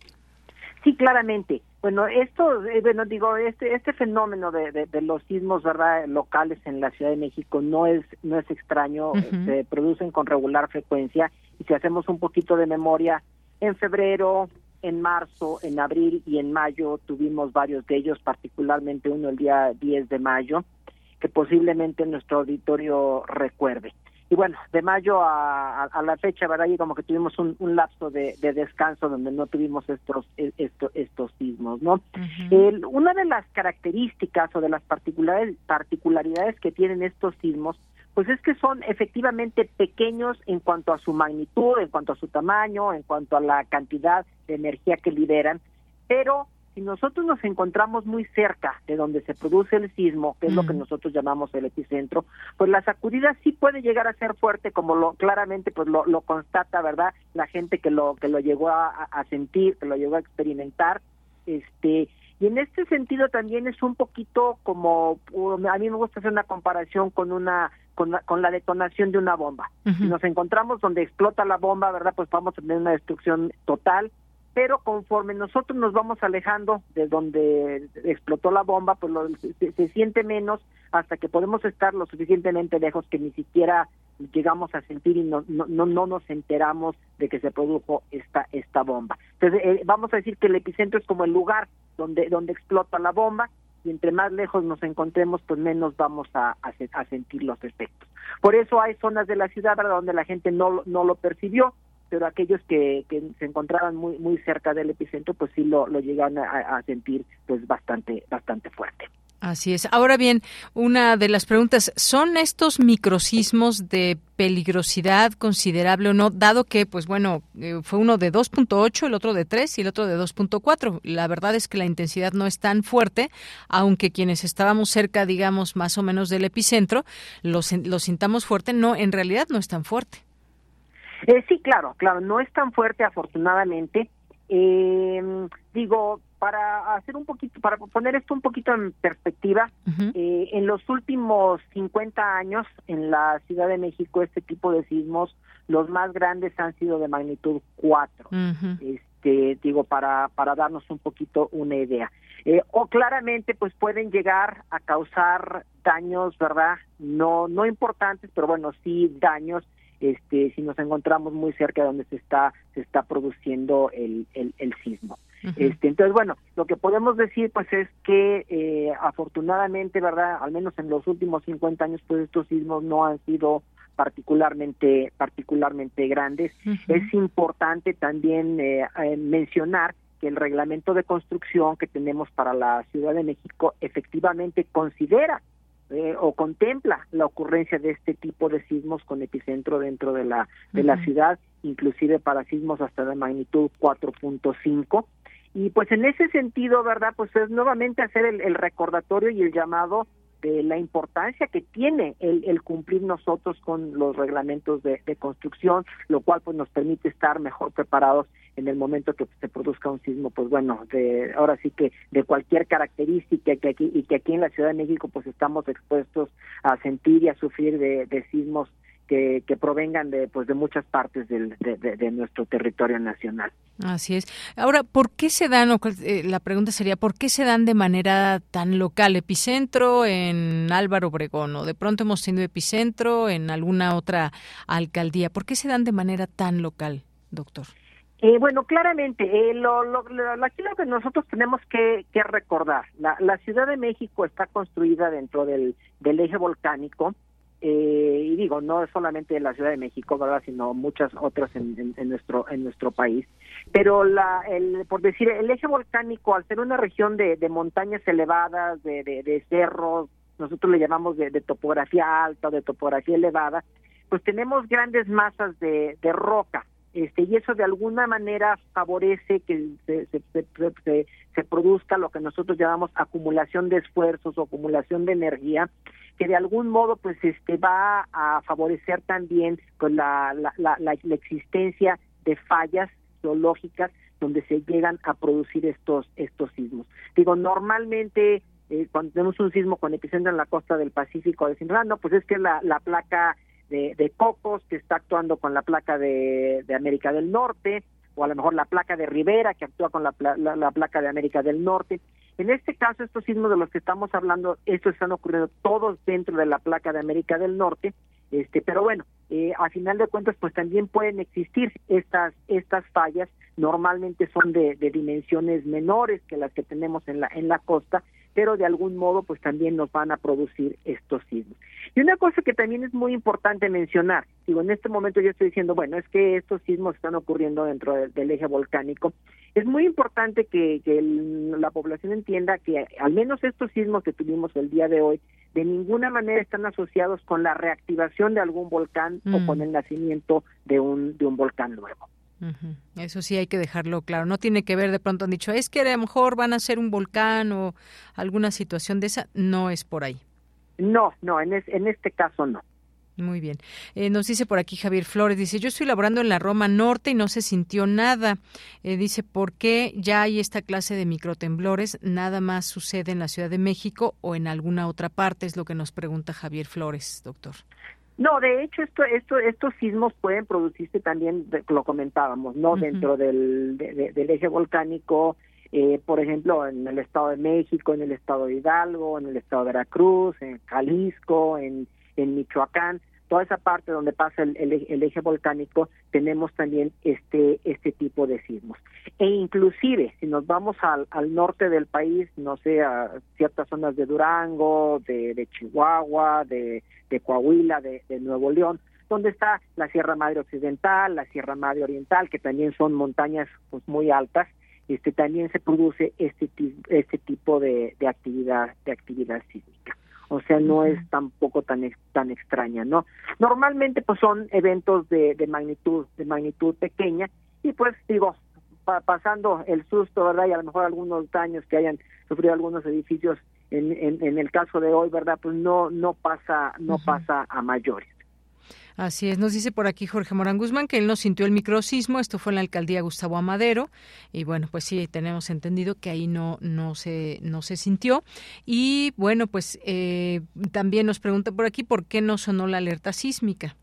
Sí, claramente. Bueno, esto, eh, bueno, digo, este este fenómeno de, de, los sismos, verdad, locales en la Ciudad de México no es no es extraño, se producen con regular frecuencia. Y si hacemos un poquito de memoria, en febrero, en marzo, en abril y en mayo tuvimos varios de ellos, particularmente uno el día 10 de mayo, que posiblemente nuestro auditorio recuerde y bueno, de mayo a, la fecha, ¿verdad? Y como que tuvimos un, lapso de, descanso donde no tuvimos estos e, estos, estos sismos, ¿no? una de las características o de las particularidades, particularidades que tienen estos sismos, pues es que son efectivamente pequeños en cuanto a su magnitud, en cuanto a su tamaño, en cuanto a la cantidad de energía que liberan, pero si nosotros nos encontramos muy cerca de donde se produce el sismo, que es lo que nosotros llamamos el epicentro, pues la sacudida sí puede llegar a ser fuerte, como lo claramente pues lo, lo constata, ¿verdad? La gente que lo que lo llegó a, a, sentir, que lo llegó a experimentar, este y en este sentido también es un poquito como a mí me gusta hacer una comparación con una con la, con la detonación de una bomba. Si nos encontramos donde explota la bomba, ¿verdad? Pues vamos a tener una destrucción total pero conforme nosotros nos vamos alejando de donde explotó la bomba, pues se, siente menos hasta que podemos estar lo suficientemente lejos que ni siquiera llegamos a sentir y no, no, no nos enteramos de que se produjo esta, esta bomba. Entonces, eh, vamos a decir que el epicentro es como el lugar donde, donde explota la bomba y entre más lejos nos encontremos, pues menos vamos a, a, sentir los efectos. Por eso hay zonas de la ciudad donde la gente no, no lo percibió, pero aquellos que, que se encontraban muy muy cerca del epicentro pues sí lo, lo llegan a, sentir pues bastante bastante fuerte.
Así es. Ahora bien, una de las preguntas, ¿son estos microsismos de peligrosidad considerable o no, dado que, pues bueno, eh, fue uno de 2.8, el otro de 3 y el otro de 2.4? La verdad es que la intensidad no es tan fuerte, aunque quienes estábamos cerca, digamos, más o menos del epicentro, lo, lo sintamos fuerte, no, en realidad no es tan fuerte.
Eh, sí, claro, claro, no es tan fuerte afortunadamente. Eh, digo, para hacer un poquito, para poner esto un poquito en perspectiva, eh, en los últimos 50 años en la Ciudad de México este tipo de sismos, los más grandes han sido de magnitud 4. Este, digo, para para darnos un poquito una idea. Eh, o claramente pues pueden llegar a causar daños, ¿verdad? No no importantes, pero bueno, sí daños este, si nos encontramos muy cerca de donde se está se está produciendo el, el, sismo. este, entonces, bueno, lo que podemos decir pues es que eh, afortunadamente, ¿verdad? Al menos en los últimos 50 años, pues estos sismos no han sido particularmente particularmente grandes. Es importante también eh, eh, mencionar que el reglamento de construcción que tenemos para la Ciudad de México efectivamente considera eh, o contempla la ocurrencia de este tipo de sismos con epicentro dentro de la de la ciudad, inclusive para sismos hasta de magnitud 4.5 y pues en ese sentido, verdad, pues es nuevamente hacer el recordatorio y el llamado la importancia que tiene el, cumplir nosotros con los reglamentos de, construcción, lo cual pues nos permite estar mejor preparados en el momento que se produzca un sismo, pues bueno, de, ahora sí que de cualquier característica que aquí, y que aquí en la Ciudad de México pues estamos expuestos a sentir y a sufrir de, de sismos que, que provengan de pues de muchas partes del, de, nuestro territorio nacional.
Así es. Ahora, ¿por qué se dan, o, eh, la pregunta sería, ¿por qué se dan de manera tan local? Epicentro en Álvaro Obregón, o de pronto hemos tenido epicentro en alguna otra alcaldía. ¿Por qué se dan de manera tan local, doctor?
Eh, bueno, claramente, eh, lo, lo, aquí lo que nosotros tenemos que, que recordar, la, la Ciudad de México está construida dentro del, del eje volcánico, eh, y digo, no solamente la Ciudad de México, ¿verdad? Sino muchas otras en, nuestro en nuestro país. Pero, la, el, por decir, el eje volcánico, al ser una región de, montañas elevadas, de, de, cerros, nosotros le llamamos de, topografía alta, de topografía elevada, pues tenemos grandes masas de, de roca este, y eso de alguna manera favorece que se, se, se, produzca lo que nosotros llamamos acumulación de esfuerzos o acumulación de energía que de algún modo pues este va a favorecer también pues, la, la, la, la existencia de fallas geológicas donde se llegan a producir estos estos sismos digo normalmente eh, cuando tenemos un sismo con epicentro en la costa del Pacífico decimos ah no pues es que la, la placa de, Cocos, que está actuando con la placa de, América del Norte, o a lo mejor la placa de Rivera, que actúa con la, la, placa de América del Norte. En este caso, estos sismos de los que estamos hablando, estos están ocurriendo todos dentro de la placa de América del Norte, este, pero bueno, eh, a final de cuentas, pues también pueden existir estas estas fallas. Normalmente son de, de dimensiones menores que las que tenemos en la en la costa, pero de algún modo pues también nos van a producir estos sismos. Y una cosa que también es muy importante mencionar, digo, en este momento yo estoy diciendo, bueno, es que estos sismos están ocurriendo dentro del, eje volcánico, es muy importante que, la población entienda que al menos estos sismos que tuvimos el día de hoy, de ninguna manera están asociados con la reactivación de algún volcán o mm. con el nacimiento de un, de un volcán nuevo.
Eso sí hay que dejarlo claro. No tiene que ver, de pronto han dicho, es que a lo mejor van a ser un volcán o alguna situación de esa. No es por ahí.
No, no, en, en este caso no.
Muy bien. Eh, nos dice por aquí Javier Flores, dice, yo estoy laborando en la Roma Norte y no se sintió nada. Eh, dice, ¿por qué ya hay esta clase de microtemblores? Nada más sucede en la Ciudad de México o en alguna otra parte, es lo que nos pregunta Javier Flores, doctor.
No, de hecho, esto, esto, estos sismos pueden producirse también, lo comentábamos, no dentro del, del eje volcánico, eh, por ejemplo, en el Estado de México, en el Estado de Hidalgo, en el Estado de Veracruz, en Jalisco, en, en Michoacán, toda esa parte donde pasa el, el, eje volcánico, tenemos también este, este tipo de sismos. E inclusive, si nos vamos al, norte del país, no sé, a ciertas zonas de Durango, de, Chihuahua, de Coahuila, de, Nuevo León, donde está la Sierra Madre Occidental, la Sierra Madre Oriental, que también son montañas pues, muy altas, este también se produce este este tipo de actividad de actividad sísmica o sea no es tampoco tan tan extraña no normalmente pues son eventos de, de magnitud de magnitud pequeña y pues digo pasando el susto verdad y a lo mejor algunos daños que hayan sufrido algunos edificios en, en, el caso de hoy, ¿verdad? Pues no, no pasa, no pasa a mayores.
Así es, nos dice por aquí Jorge Morán Guzmán que él no sintió el microsismo, esto fue en la alcaldía Gustavo Amadero, y bueno, pues sí, tenemos entendido que ahí no, no, se, no se sintió. Y bueno, pues eh, también nos pregunta por aquí por qué no sonó la alerta sísmica.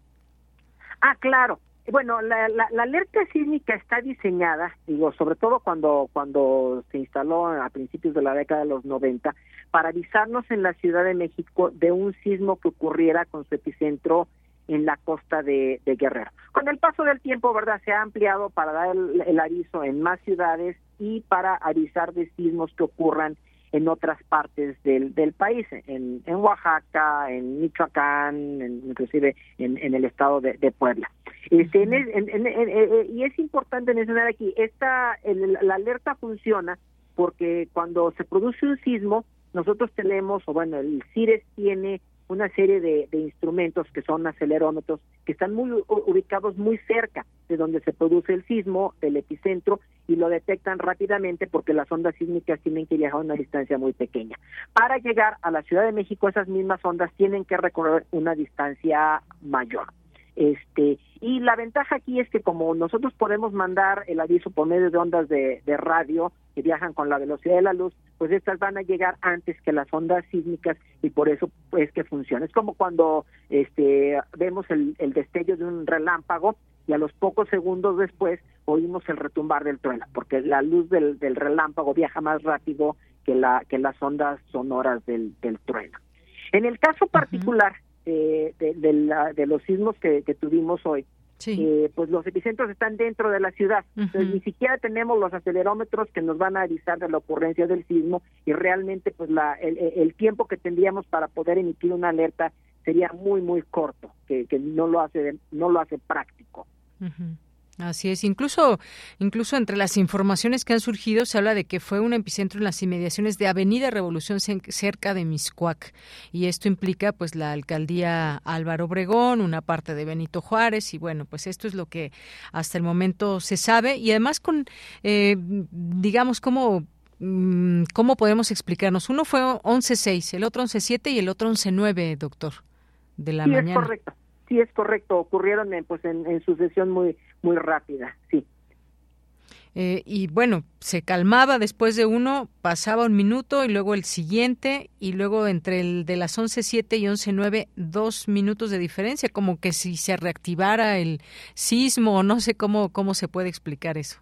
Ah, claro, bueno, la, la, alerta sísmica está diseñada, digo, sobre todo cuando, cuando se instaló a principios de la década de los 90, para avisarnos en la Ciudad de México de un sismo que ocurriera con su epicentro en la costa de, Guerrero. Con el paso del tiempo, ¿verdad? Se ha ampliado para dar el aviso en más ciudades y para avisar de sismos que ocurran en otras partes del, del país, en, en Oaxaca, en Michoacán, inclusive en, en, el estado de, Puebla. Este, en, y es importante mencionar aquí, esta, la alerta funciona porque cuando se produce un sismo, nosotros tenemos, o bueno, el CIRES tiene una serie de, instrumentos que son acelerómetros que están muy ubicados muy cerca de donde se produce el sismo, del epicentro, y lo detectan rápidamente porque las ondas sísmicas tienen que viajar a una distancia muy pequeña. Para llegar a la Ciudad de México, esas mismas ondas tienen que recorrer una distancia mayor. Este, y la ventaja aquí es que como nosotros podemos mandar el aviso por medio de ondas de, radio que viajan con la velocidad de la luz, pues estas van a llegar antes que las ondas sísmicas y por eso es que funciona. Es como cuando este, vemos el, destello de un relámpago y a los pocos segundos después oímos el retumbar del trueno, porque la luz del, relámpago viaja más rápido que, la, que las ondas sonoras del, trueno. En el caso particular, eh, de, los sismos que, tuvimos hoy, eh, pues los epicentros están dentro de la ciudad. Entonces ni siquiera tenemos los acelerómetros que nos van a avisar de la ocurrencia del sismo y realmente pues la, el, tiempo que tendríamos para poder emitir una alerta sería muy muy corto, que, que no lo hace no lo hace práctico.
Así es, incluso, incluso entre las informaciones que han surgido se habla de que fue un epicentro en las inmediaciones de Avenida Revolución cerca de Miscuac. Y esto implica pues la alcaldía Álvaro Obregón, una parte de Benito Juárez y bueno pues esto es lo que hasta el momento se sabe. Y además con eh, digamos cómo mm, cómo podemos explicarnos uno fue 11.6, el otro 11.7 y el otro 11.9, doctor, de la mañana.
Es correcto. Sí es correcto, ocurrieron en, pues en, sucesión muy, muy rápida, sí.
Eh, y bueno, se calmaba después de uno, pasaba un minuto y luego el siguiente y luego entre el de las 11.7 y 11.9, dos minutos de diferencia, como que si se reactivara el sismo o no sé cómo, cómo se puede explicar eso.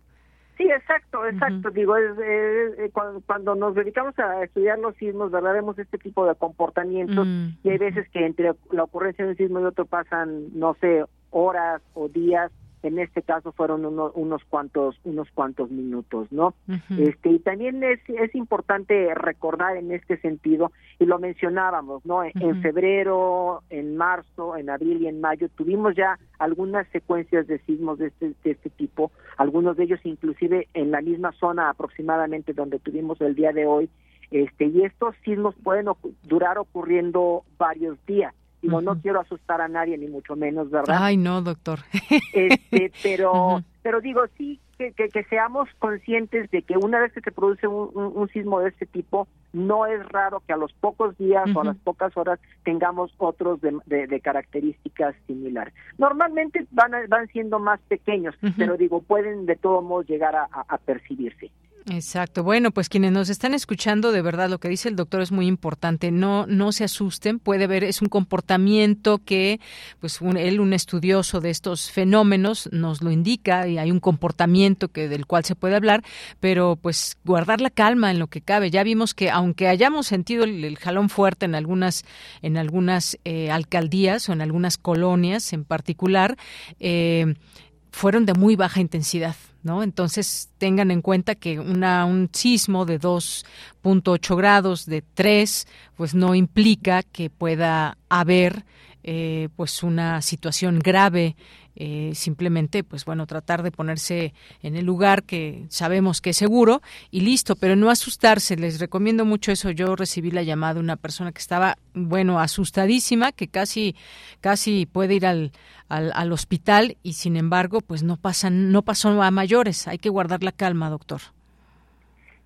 Sí, exacto, exacto. Digo, es, cuando, nos dedicamos a estudiar los sismos, ¿verdad? Vemos este tipo de comportamientos mm, y hay veces que entre la ocurrencia de un sismo y otro pasan, no sé, horas o días en este caso fueron unos cuantos unos cuantos minutos no este y también es es importante recordar en este sentido y lo mencionábamos no en febrero en marzo en abril y en mayo tuvimos ya algunas secuencias de sismos de este de este tipo algunos de ellos inclusive en la misma zona aproximadamente donde tuvimos el día de hoy este y estos sismos pueden durar ocurriendo varios días Digo, no quiero asustar a nadie, ni mucho menos, ¿verdad?
Ay, no, doctor. <laughs>
Este, pero, pero digo, sí, que, que, seamos conscientes de que una vez que se produce un, sismo de este tipo, no es raro que a los pocos días o a las pocas horas tengamos otros de, de, características similares. Normalmente van, van siendo más pequeños, pero digo, pueden de todos modos llegar a percibirse.
Exacto. Bueno, pues quienes nos están escuchando, de verdad, lo que dice el doctor es muy importante. No, no se asusten. Puede ver, es un comportamiento que, pues, él, un estudioso de estos fenómenos, nos lo indica y hay un comportamiento que del cual se puede hablar, pero, pues, guardar la calma en lo que cabe. Ya vimos que, aunque hayamos sentido el, jalón fuerte en algunas, en algunas eh, alcaldías o en algunas colonias en particular, eh, fueron de muy baja intensidad, ¿no? Entonces tengan en cuenta que una, un sismo de 2.8 grados, de 3, pues no implica que pueda haber eh, pues una situación grave eh, simplemente pues bueno tratar de ponerse en el lugar que sabemos que es seguro y listo pero no asustarse. Les recomiendo mucho eso. Yo recibí la llamada de una persona que estaba bueno asustadísima que casi casi puede ir al, al, al hospital y sin embargo pues no pasan no pasó a mayores. Hay que guardar la calma doctor.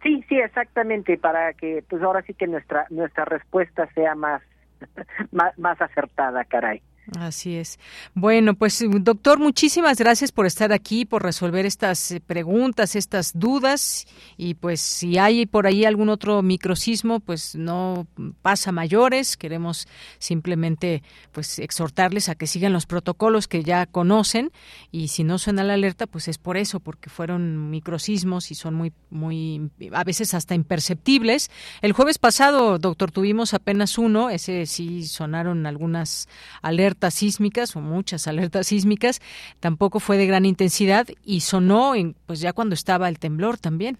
Sí, sí, exactamente, para que pues ahora sí que nuestra nuestra respuesta sea más <laughs> más, más acertada, caray.
Así es. Bueno, pues doctor, muchísimas gracias por estar aquí, por resolver estas eh, preguntas, estas dudas y pues si hay por ahí algún otro microsismo, pues no pasa mayores. Queremos simplemente pues exhortarles a que sigan los protocolos que ya conocen y si no suena la alerta, pues es por eso, porque fueron microsismos y son muy muy a veces hasta imperceptibles. El jueves pasado, doctor, tuvimos apenas uno, ese sí sonaron algunas alertas alertas sísmicas o muchas alertas sísmicas, tampoco fue de gran intensidad y sonó en, pues ya cuando estaba el temblor también.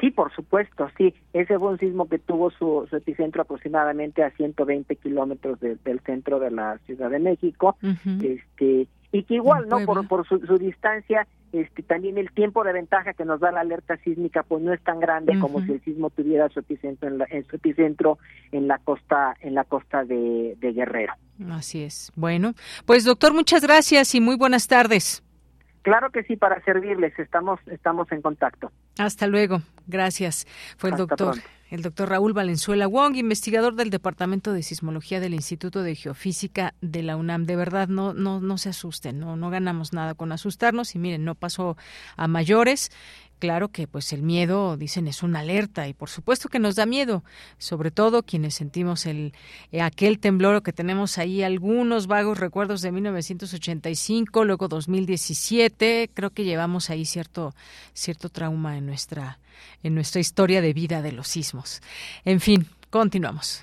Sí, por supuesto, sí. Ese fue un sismo que tuvo su, epicentro aproximadamente a 120 kilómetros del centro de la Ciudad de México. este y que igual, ¿no? Por, por su, distancia, este, también el tiempo de ventaja que nos da la alerta sísmica, pues no es tan grande como si el sismo tuviera su epicentro en, la, en su epicentro en la costa, en la costa de, de Guerrero.
Así es. Bueno, pues doctor, muchas gracias y muy buenas tardes.
Claro que sí, para servirles, estamos, estamos en contacto.
Hasta luego, gracias. Fue el doctor el doctor Raúl Valenzuela Wong, investigador del Departamento de Sismología del Instituto de Geofísica de la UNAM. De verdad, no, no, no se asusten, no, no ganamos nada con asustarnos y miren, no pasó a mayores claro que pues el miedo, dicen, es una alerta y por supuesto que nos da miedo, sobre todo quienes sentimos el eh, aquel temblor que tenemos ahí algunos vagos recuerdos de 1985, luego 2017, creo que llevamos ahí cierto cierto trauma en nuestra en nuestra historia de vida de los sismos. En fin, continuamos.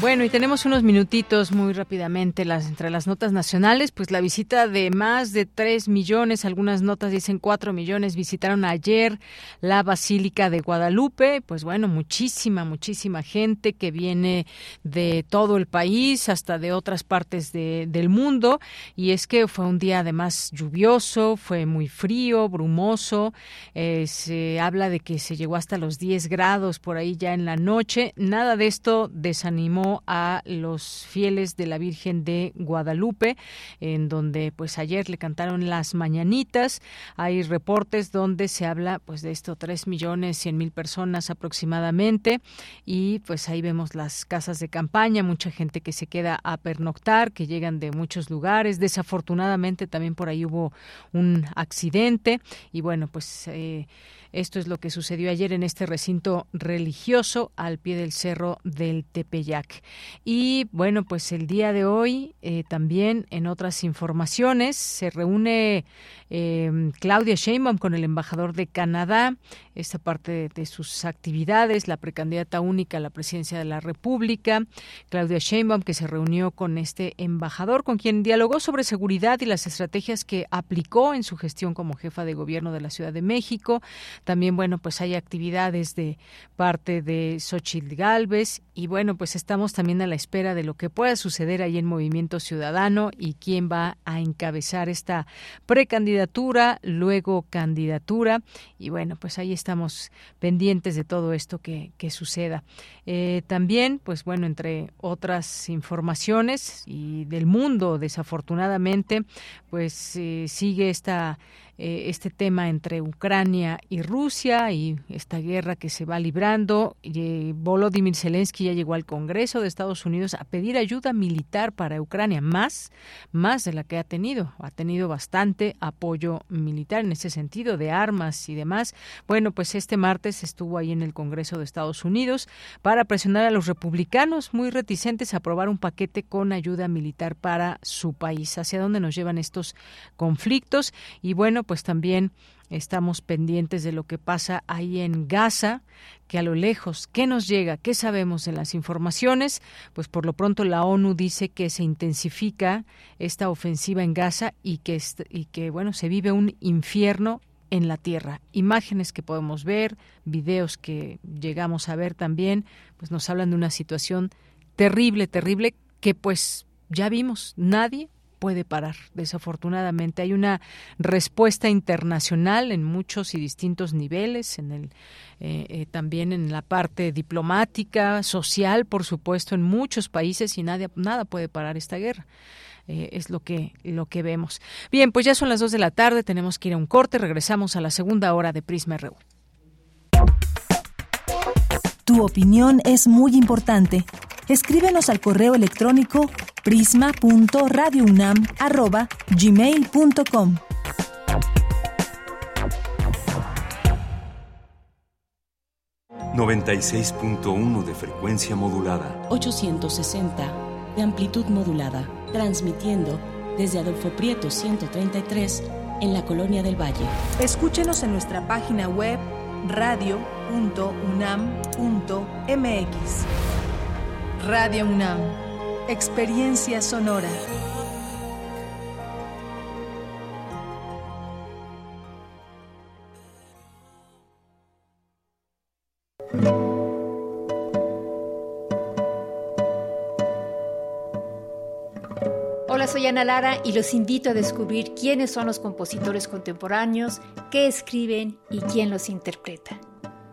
Bueno, y tenemos unos minutitos muy rápidamente las, entre las notas nacionales, pues la visita de más de 3 millones, algunas notas dicen 4 millones, visitaron ayer la Basílica de Guadalupe, pues bueno, muchísima, muchísima gente que viene de todo el país, hasta de otras partes de, del mundo, y es que fue un día además lluvioso, fue muy frío, brumoso, eh, se habla de que se llegó hasta los 10 grados por ahí ya en la noche, nada de esto desanimó a los fieles de la Virgen de Guadalupe, en donde pues ayer le cantaron las mañanitas. Hay reportes donde se habla pues de esto tres millones cien mil personas aproximadamente y pues ahí vemos las casas de campaña, mucha gente que se queda a pernoctar, que llegan de muchos lugares. Desafortunadamente también por ahí hubo un accidente y bueno pues eh, esto es lo que sucedió ayer en este recinto religioso al pie del cerro del Tepeyac. Y bueno, pues el día de hoy eh, también en otras informaciones se reúne eh, Claudia Sheinbaum con el embajador de Canadá, esta parte de, sus actividades, la precandidata única a la presidencia de la República, Claudia Sheinbaum, que se reunió con este embajador, con quien dialogó sobre seguridad y las estrategias que aplicó en su gestión como jefa de gobierno de la Ciudad de México. También, bueno, pues hay actividades de parte de Xochitl Galvez y bueno, pues estamos también a la espera de lo que pueda suceder ahí en Movimiento Ciudadano y quién va a encabezar esta precandidatura, luego candidatura y bueno, pues ahí estamos pendientes de todo esto que, suceda. Eh, también, pues bueno, entre otras informaciones y del mundo, desafortunadamente, pues eh, sigue esta eh, este tema entre Ucrania y Rusia y esta guerra que se va librando. Eh, Volodymyr Zelensky ya llegó al Congreso de Estados Unidos a pedir ayuda militar para Ucrania, más, más de la que ha tenido. Ha tenido bastante apoyo militar en ese sentido, de armas y demás. Bueno, pues este martes estuvo ahí en el Congreso de Estados Unidos para presionar a los republicanos muy reticentes a aprobar un paquete con ayuda militar para su país. ¿Hacia dónde nos llevan estos conflictos? Y bueno, pues también estamos pendientes de lo que pasa ahí en Gaza, que a lo lejos, ¿qué nos llega? ¿Qué sabemos de las informaciones? Pues por lo pronto la ONU dice que se intensifica esta ofensiva en Gaza y que, y que bueno, se vive un infierno en la tierra. Imágenes que podemos ver, videos que llegamos a ver también, pues nos hablan de una situación terrible, terrible, que pues ya vimos, nadie puede parar. Desafortunadamente hay una respuesta internacional en muchos y distintos niveles, en el eh, eh, también en la parte diplomática, social, por supuesto, en muchos países y nadie, nada puede parar esta guerra. Eh, es lo que lo que vemos. Bien, pues ya son las dos de la tarde, tenemos que ir a un corte, regresamos a la segunda hora de Prisma RU.
Tu opinión es muy importante. Escríbenos al correo electrónico prisma.radiounam@gmail.com.
...96.1 de frecuencia modulada...
...860 de amplitud modulada... ...transmitiendo desde Adolfo Prieto 133... ...en la Colonia del Valle.
Escúchenos en nuestra página web... ...radio.unam.mx... Radio UNAM, Experiencia Sonora.
Hola, soy Ana Lara y los invito a descubrir quiénes son los compositores contemporáneos, qué escriben y quién los interpreta.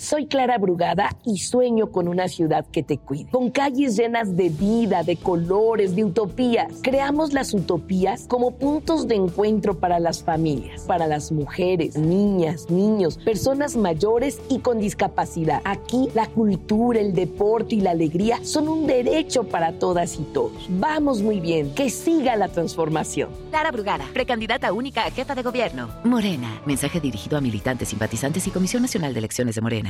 Soy Clara Brugada y sueño con una ciudad que te cuide, con calles llenas de vida, de colores, de utopías. Creamos las utopías como puntos de encuentro para las familias, para las mujeres, niñas, niños, personas mayores y con discapacidad. Aquí la cultura, el deporte y la alegría son un derecho para todas y todos. Vamos muy bien, que siga la transformación.
Clara Brugada, precandidata única a jefa de gobierno. Morena, mensaje dirigido a militantes, simpatizantes y Comisión Nacional de Elecciones de Morena.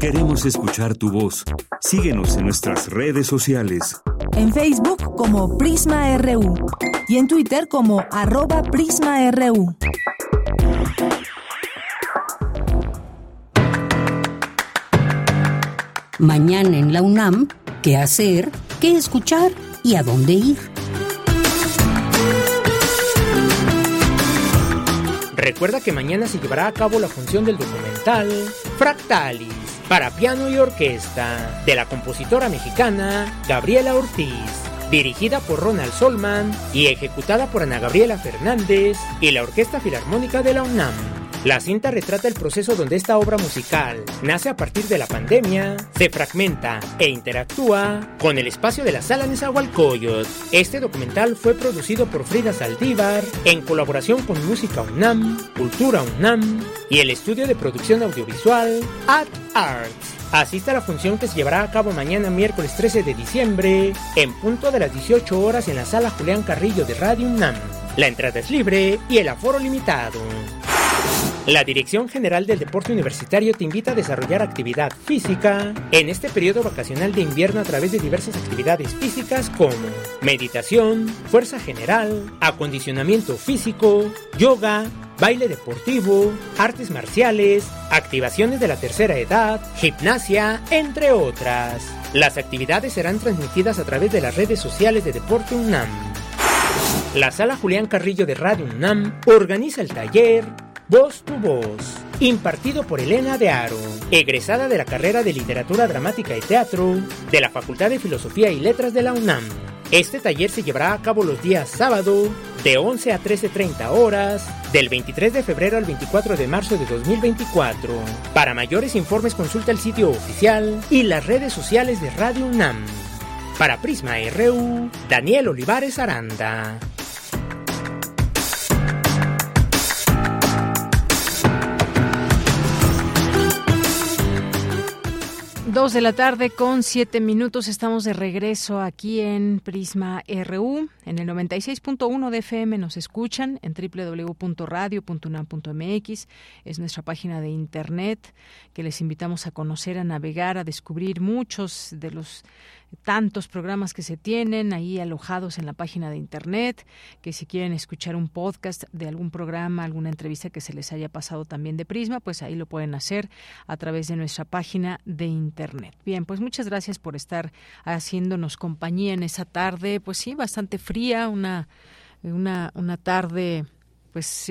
Queremos escuchar tu voz. Síguenos en nuestras redes sociales.
En Facebook como Prisma RU y en Twitter como arroba PrismaRU.
Mañana en la UNAM, ¿qué hacer? ¿Qué escuchar? ¿Y a dónde ir?
Recuerda que mañana se llevará a cabo la función del documental Fractalis para piano y orquesta de la compositora mexicana Gabriela Ortiz, dirigida por Ronald Solman y ejecutada por Ana Gabriela Fernández y la Orquesta Filarmónica de la UNAM. La cinta retrata el proceso donde esta obra musical nace a partir de la pandemia, se fragmenta e interactúa con el espacio de la sala Nezahualcóyotl. Este documental fue producido por Frida Saldívar en colaboración con Música UNAM, Cultura UNAM y el estudio de producción audiovisual Ad Arts. Asista a la función que se llevará a cabo mañana miércoles 13 de diciembre en punto de las 18 horas en la sala Julián Carrillo de Radio UNAM. La entrada es libre y el aforo limitado. La Dirección General del Deporte Universitario te invita a desarrollar actividad física en este periodo vacacional de invierno a través de diversas actividades físicas como meditación, fuerza general, acondicionamiento físico, yoga, baile deportivo, artes marciales, activaciones de la tercera edad, gimnasia, entre otras. Las actividades serán transmitidas a través de las redes sociales de Deporte UNAM. La Sala Julián Carrillo de Radio UNAM organiza el taller Voz tu Voz, impartido por Elena de Aro, egresada de la carrera de Literatura Dramática y Teatro de la Facultad de Filosofía y Letras de la UNAM. Este taller se llevará a cabo los días sábado de 11 a 13.30 horas del 23 de febrero al 24 de marzo de 2024. Para mayores informes consulta el sitio oficial y las redes sociales de Radio UNAM. Para Prisma RU, Daniel Olivares Aranda.
Dos de la tarde con siete minutos estamos de regreso aquí en Prisma RU. En el 96.1 de FM nos escuchan en www.radio.unam.mx. Es nuestra página de internet que les invitamos a conocer, a navegar, a descubrir muchos de los tantos programas que se tienen ahí alojados en la página de internet, que si quieren escuchar un podcast de algún programa, alguna entrevista que se les haya pasado también de Prisma, pues ahí lo pueden hacer a través de nuestra página de internet. Bien, pues muchas gracias por estar haciéndonos compañía en esa tarde, pues sí, bastante fría, una una, una tarde pues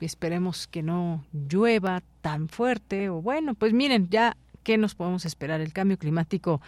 esperemos que no llueva tan fuerte o bueno, pues miren, ya ¿Qué nos podemos esperar? El cambio climático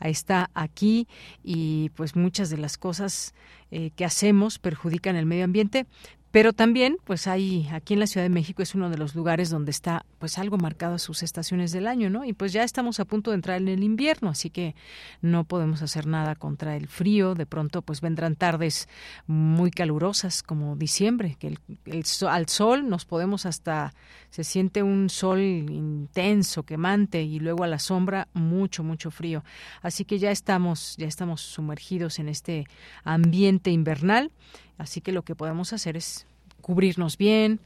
está aquí y pues muchas de las cosas eh, que hacemos perjudican el medio ambiente, pero también, pues hay, aquí en la Ciudad de México es uno de los lugares donde está, pues algo marcado sus estaciones del año, ¿no? Y pues ya estamos a punto de entrar en el invierno, así que no podemos hacer nada contra el frío. De pronto, pues vendrán tardes muy calurosas como diciembre, que el, al sol nos podemos hasta, se siente un sol intenso, quemante, y luego a la sombra mucho, mucho frío. Así que ya estamos, ya estamos sumergidos en este ambiente invernal Así que lo que podemos hacer es cubrirnos bien,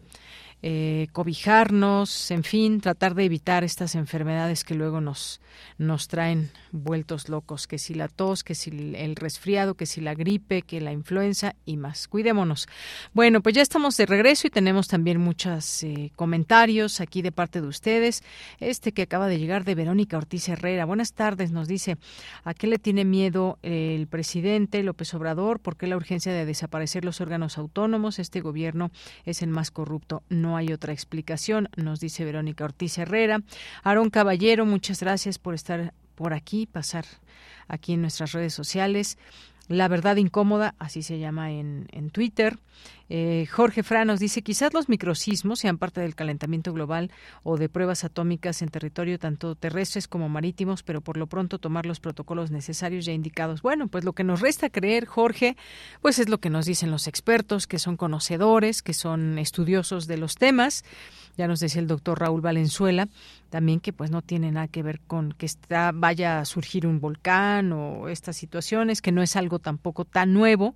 eh, cobijarnos, en fin, tratar de evitar estas enfermedades que luego nos, nos traen vueltos locos, que si la tos, que si el resfriado, que si la gripe, que la influenza y más. Cuidémonos. Bueno, pues ya estamos de regreso y tenemos también muchos eh, comentarios aquí de parte de ustedes. Este que acaba de llegar de Verónica Ortiz Herrera. Buenas tardes, nos dice, ¿a qué le tiene miedo el presidente López Obrador? ¿Por qué la urgencia de desaparecer los órganos autónomos? Este gobierno es el más corrupto. No hay otra explicación, nos dice Verónica Ortiz Herrera. Aarón Caballero, muchas gracias por estar por aquí, pasar aquí en nuestras redes sociales. La verdad incómoda, así se llama en, en Twitter. Eh, Jorge Franos dice, quizás los microsismos sean parte del calentamiento global o de pruebas atómicas en territorio tanto terrestres como marítimos, pero por lo pronto tomar los protocolos necesarios ya indicados. Bueno, pues lo que nos resta creer, Jorge, pues es lo que nos dicen los expertos, que son conocedores, que son estudiosos de los temas. Ya nos decía el doctor Raúl Valenzuela también que pues no tiene nada que ver con que está, vaya a surgir un volcán o estas situaciones, que no es algo tampoco tan nuevo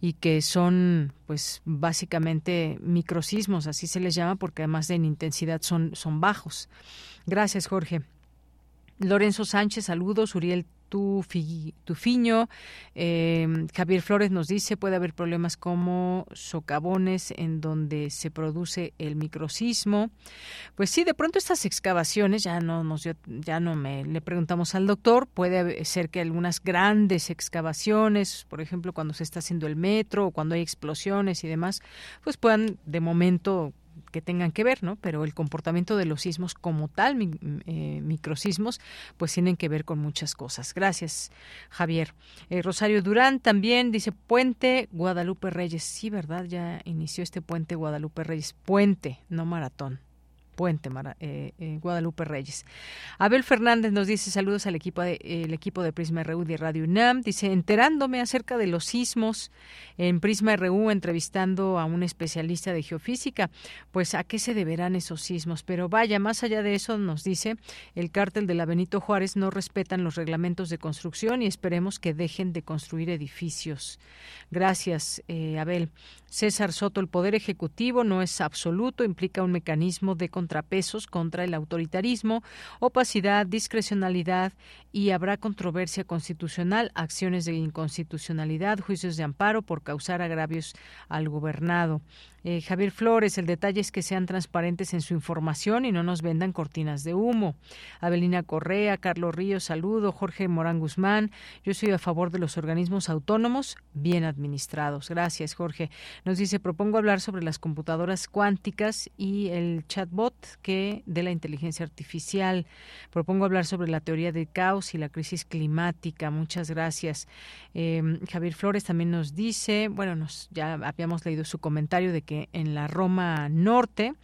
y que son pues básicamente microsismos, así se les llama, porque además de en intensidad son, son bajos. Gracias, Jorge. Lorenzo Sánchez, saludos. Uriel Tufiño. Eh, Javier Flores nos dice puede haber problemas como socavones en donde se produce el microsismo. Pues sí, de pronto estas excavaciones ya no nos ya no me le preguntamos al doctor. Puede ser que algunas grandes excavaciones, por ejemplo, cuando se está haciendo el metro o cuando hay explosiones y demás, pues puedan de momento que tengan que ver, ¿no? Pero el comportamiento de los sismos como tal, eh, microsismos, pues tienen que ver con muchas cosas. Gracias, Javier. Eh, Rosario Durán también dice Puente Guadalupe Reyes. Sí, ¿verdad? Ya inició este Puente Guadalupe Reyes. Puente, no maratón. Puente, eh, eh, Guadalupe Reyes. Abel Fernández nos dice saludos al equipo de, el equipo de Prisma RU de Radio UNAM. Dice, enterándome acerca de los sismos en Prisma RU, entrevistando a un especialista de geofísica, pues a qué se deberán esos sismos. Pero vaya, más allá de eso, nos dice, el cártel de la Benito Juárez no respetan los reglamentos de construcción y esperemos que dejen de construir edificios. Gracias, eh, Abel. César Soto, el Poder Ejecutivo no es absoluto, implica un mecanismo de contrapesos contra el autoritarismo, opacidad, discrecionalidad y habrá controversia constitucional, acciones de inconstitucionalidad, juicios de amparo por causar agravios al gobernado. Eh, Javier Flores, el detalle es que sean transparentes en su información y no nos vendan cortinas de humo. Abelina Correa, Carlos Ríos, saludo. Jorge Morán Guzmán, yo soy a favor de los organismos autónomos bien administrados. Gracias, Jorge. Nos dice, propongo hablar sobre las computadoras cuánticas y el chatbot que de la inteligencia artificial. Propongo hablar sobre la teoría del caos y la crisis climática. Muchas gracias. Em, Javier Flores también nos dice, bueno, nos ya habíamos leído su comentario de que en la Roma Norte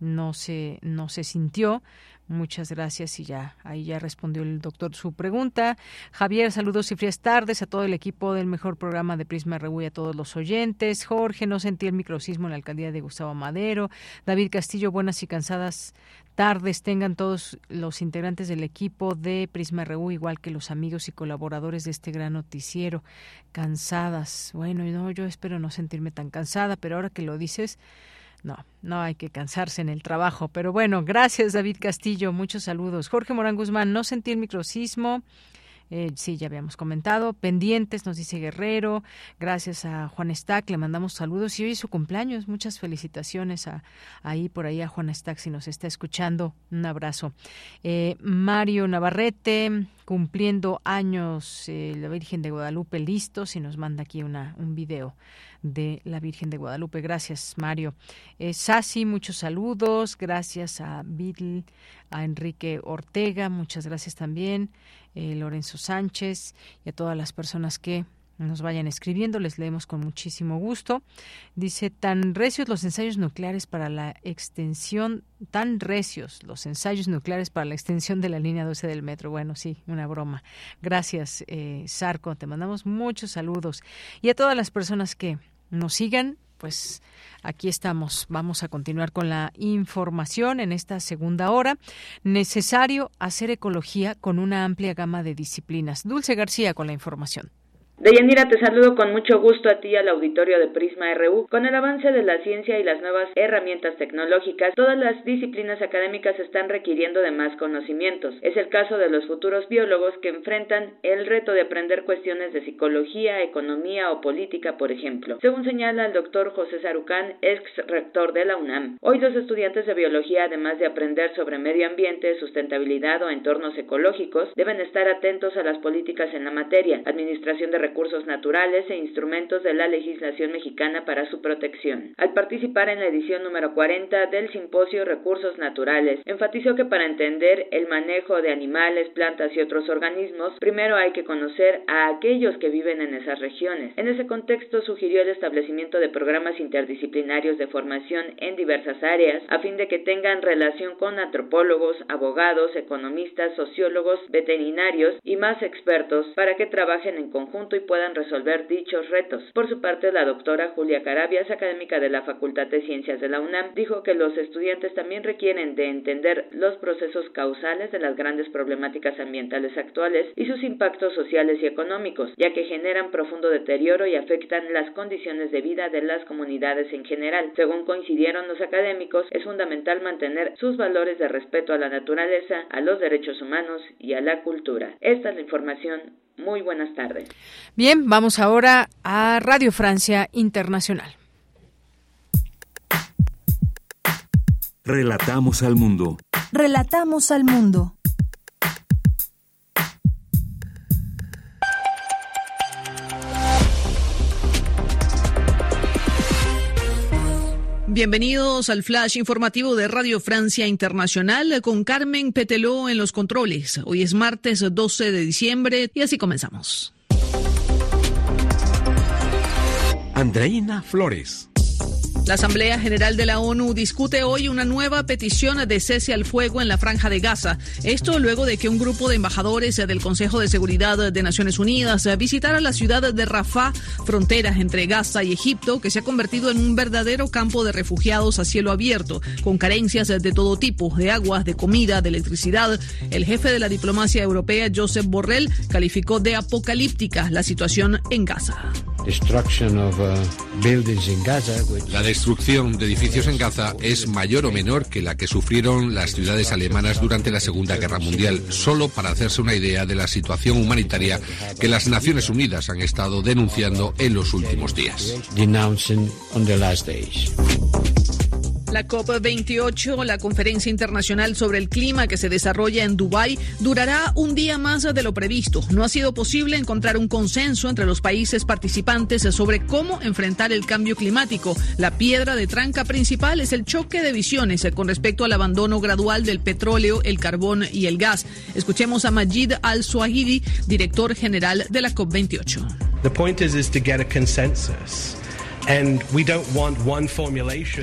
no se no se sintió Muchas gracias y ya ahí ya respondió el doctor su pregunta. Javier, saludos y frías tardes a todo el equipo del mejor programa de Prisma RU y a todos los oyentes. Jorge, no sentí el microsismo en la alcaldía de Gustavo Madero. David Castillo, buenas y cansadas tardes tengan todos los integrantes del equipo de Prisma RU, igual que los amigos y colaboradores de este gran noticiero. Cansadas. Bueno, no, yo espero no sentirme tan cansada, pero ahora que lo dices, no, no hay que cansarse en el trabajo. Pero bueno, gracias David Castillo, muchos saludos. Jorge Morán Guzmán, no sentí el microsismo. Eh, sí, ya habíamos comentado. Pendientes, nos dice Guerrero. Gracias a Juan Stack, le mandamos saludos. Y hoy es su cumpleaños. Muchas felicitaciones a, ahí por ahí a Juan Stack si nos está escuchando. Un abrazo. Eh, Mario Navarrete, cumpliendo años, eh, la Virgen de Guadalupe, listo. Si nos manda aquí una, un video de la Virgen de Guadalupe. Gracias, Mario. Sasi, muchos saludos. Gracias a Bill, a Enrique Ortega, muchas gracias también. Eh, Lorenzo Sánchez y a todas las personas que nos vayan escribiendo, les leemos con muchísimo gusto. Dice, tan recios los ensayos nucleares para la extensión, tan recios los ensayos nucleares para la extensión de la línea 12 del metro. Bueno, sí, una broma. Gracias, eh, Sarco, te mandamos muchos saludos. Y a todas las personas que nos sigan, pues aquí estamos. Vamos a continuar con la información en esta segunda hora. Necesario hacer ecología con una amplia gama de disciplinas. Dulce García con la información.
Deyanira, te saludo con mucho gusto a ti y al auditorio de Prisma RU. Con el avance de la ciencia y las nuevas herramientas tecnológicas, todas las disciplinas académicas están requiriendo de más conocimientos. Es el caso de los futuros biólogos que enfrentan el reto de aprender cuestiones de psicología, economía o política, por ejemplo. Según señala el doctor José Sarucán, ex rector de la UNAM, hoy los estudiantes de biología, además de aprender sobre medio ambiente, sustentabilidad o entornos ecológicos, deben estar atentos a las políticas en la materia, administración de recursos naturales e instrumentos de la legislación mexicana para su protección. Al participar en la edición número 40 del Simposio Recursos Naturales, enfatizó que para entender el manejo de animales, plantas y otros organismos, primero hay que conocer a aquellos que viven en esas regiones. En ese contexto sugirió el establecimiento de programas interdisciplinarios de formación en diversas áreas, a fin de que tengan relación con antropólogos, abogados, economistas, sociólogos, veterinarios y más expertos para que trabajen en conjunto y puedan resolver dichos retos. Por su parte, la doctora Julia Carabias, académica de la Facultad de Ciencias de la UNAM, dijo que los estudiantes también requieren de entender los procesos causales de las grandes problemáticas ambientales actuales y sus impactos sociales y económicos, ya que generan profundo deterioro y afectan las condiciones de vida de las comunidades en general. Según coincidieron los académicos, es fundamental mantener sus valores de respeto a la naturaleza, a los derechos humanos y a la cultura. Esta es la información muy buenas tardes.
Bien, vamos ahora a Radio Francia Internacional.
Relatamos al mundo.
Relatamos al mundo.
Bienvenidos al flash informativo de Radio Francia Internacional con Carmen Peteló en los controles. Hoy es martes 12 de diciembre y así comenzamos.
Andreina Flores.
La Asamblea General de la ONU discute hoy una nueva petición de cese al fuego en la franja de Gaza. Esto luego de que un grupo de embajadores del Consejo de Seguridad de Naciones Unidas visitara la ciudad de Rafah, frontera entre Gaza y Egipto, que se ha convertido en un verdadero campo de refugiados a cielo abierto, con carencias de todo tipo, de agua, de comida, de electricidad. El jefe de la diplomacia europea, Joseph Borrell, calificó de apocalíptica la situación en Gaza.
La destrucción de edificios en Gaza es mayor o menor que la que sufrieron las ciudades alemanas durante la Segunda Guerra Mundial, solo para hacerse una idea de la situación humanitaria que las Naciones Unidas han estado denunciando en los últimos días.
La COP28, la conferencia internacional sobre el clima que se desarrolla en Dubái, durará un día más de lo previsto. No ha sido posible encontrar un consenso entre los países participantes sobre cómo enfrentar el cambio climático. La piedra de tranca principal es el choque de visiones con respecto al abandono gradual del petróleo, el carbón y el gas. Escuchemos a Majid Al-Swahili, director general de la COP28.
The point is, to get a consensus.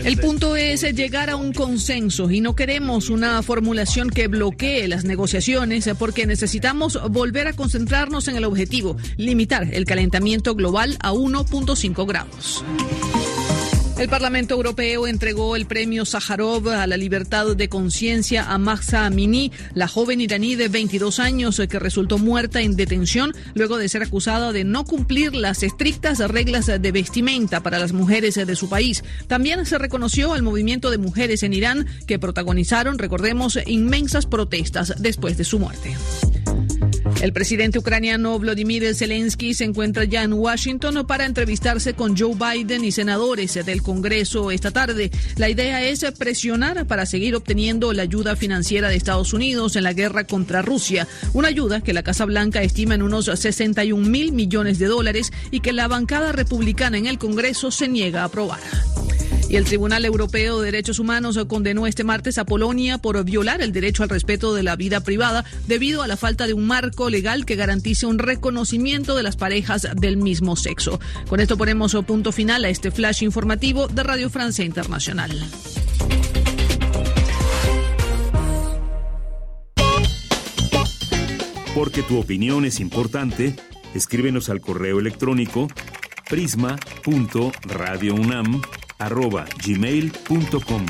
El punto es llegar a un consenso y no queremos una formulación que bloquee las negociaciones porque necesitamos volver a concentrarnos en el objetivo, limitar el calentamiento global a 1.5 grados. El Parlamento Europeo entregó el premio Sájarov a la libertad de conciencia a Mahsa Amini, la joven iraní de 22 años que resultó muerta en detención luego de ser acusada de no cumplir las estrictas reglas de vestimenta para las mujeres de su país. También se reconoció al movimiento de mujeres en Irán que protagonizaron, recordemos, inmensas protestas después de su muerte. El presidente ucraniano Vladimir Zelensky se encuentra ya en Washington para entrevistarse con Joe Biden y senadores del Congreso esta tarde. La idea es presionar para seguir obteniendo la ayuda financiera de Estados Unidos en la guerra contra Rusia, una ayuda que la Casa Blanca estima en unos 61 mil millones de dólares y que la bancada republicana en el Congreso se niega a aprobar. Y el Tribunal Europeo de Derechos Humanos condenó este martes a Polonia por violar el derecho al respeto de la vida privada debido a la falta de un marco legal que garantice un reconocimiento de las parejas del mismo sexo. Con esto ponemos punto final a este flash informativo de Radio Francia Internacional.
Porque tu opinión es importante, escríbenos al correo electrónico prisma.radiounam arroba gmail.com.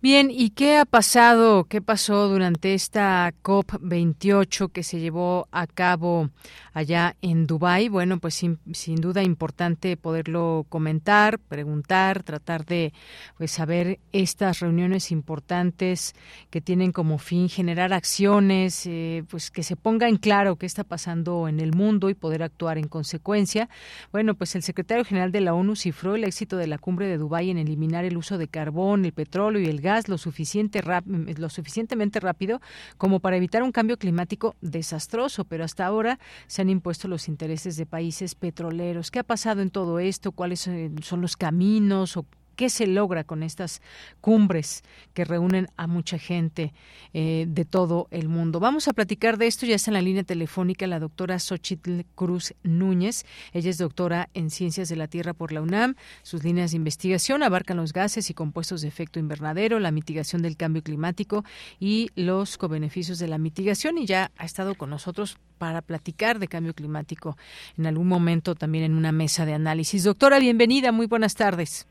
Bien, ¿y qué ha pasado? ¿Qué pasó durante esta COP28 que se llevó a cabo allá en Dubái? Bueno, pues sin, sin, duda importante poderlo comentar, preguntar, tratar de pues saber estas reuniones importantes que tienen como fin generar acciones, eh, pues que se ponga en claro qué está pasando en el mundo y poder actuar en consecuencia. Bueno, pues el secretario general de la ONU cifró el éxito de la cumbre de Dubái en eliminar el uso de carbón, el petróleo y el gas lo, suficiente lo suficientemente rápido como para evitar un cambio climático desastroso, pero hasta ahora se han impuesto los intereses de países petroleros. ¿Qué ha pasado en todo esto? ¿Cuáles eh, son los caminos o qué se logra con estas cumbres que reúnen a mucha gente eh, de todo el mundo. Vamos a platicar de esto. Ya está en la línea telefónica la doctora Xochitl Cruz Núñez. Ella es doctora en Ciencias de la Tierra por la UNAM. Sus líneas de investigación abarcan los gases y compuestos de efecto invernadero, la mitigación del cambio climático y los cobeneficios de la mitigación. Y ya ha estado con nosotros para platicar de cambio climático en algún momento también en una mesa de análisis. Doctora, bienvenida. Muy buenas tardes.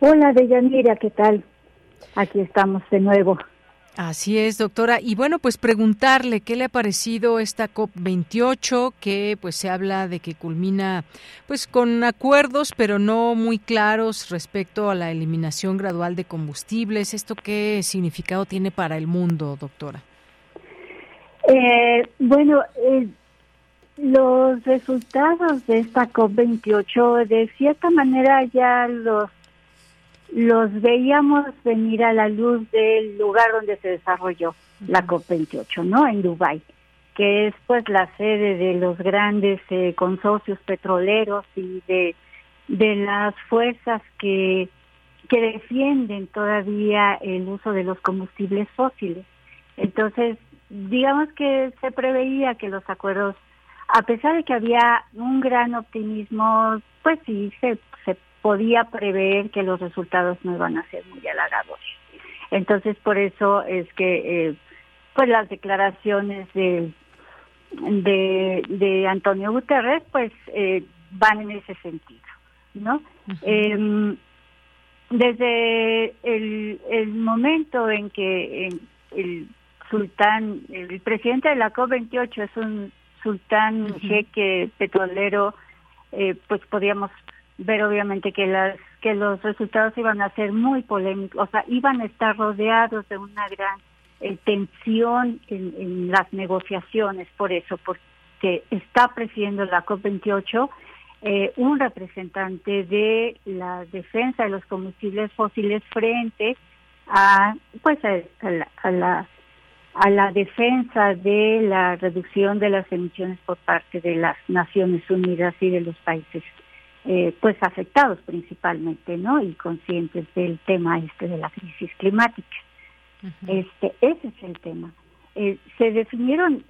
Hola, Deyanira, ¿qué tal? Aquí estamos de nuevo.
Así es, doctora. Y bueno, pues preguntarle qué le ha parecido esta COP28, que pues se habla de que culmina pues con acuerdos, pero no muy claros respecto a la eliminación gradual de combustibles. ¿Esto qué significado tiene para el mundo, doctora?
Eh, bueno, eh, los resultados de esta COP28 de cierta manera ya los los veíamos venir a la luz del lugar donde se desarrolló la COP28, ¿no? En Dubái, que es pues la sede de los grandes eh, consorcios petroleros y de, de las fuerzas que, que defienden todavía el uso de los combustibles fósiles. Entonces, digamos que se preveía que los acuerdos, a pesar de que había un gran optimismo, pues sí, se, se podía prever que los resultados no iban a ser muy halagadores. Entonces, por eso es que eh, pues las declaraciones de, de, Antonio Guterres pues eh, van en ese sentido, ¿no? Em, desde el, el, momento en que el sultán, el presidente de la COP28 es un sultán jeque petrolero, eh, pues podíamos ver obviamente que las que los resultados iban a ser muy polémicos, o sea, iban a estar rodeados de una gran eh, tensión en, las negociaciones, por eso, porque está presidiendo la COP28 eh, un representante de la defensa de los combustibles fósiles frente a pues a, la, a la defensa de la reducción de las emisiones por parte de las Naciones Unidas y de los países eh, pues afectados principalmente, ¿no? Y conscientes del tema este de la crisis climática. Este, ese es el tema. Eh, se definieron,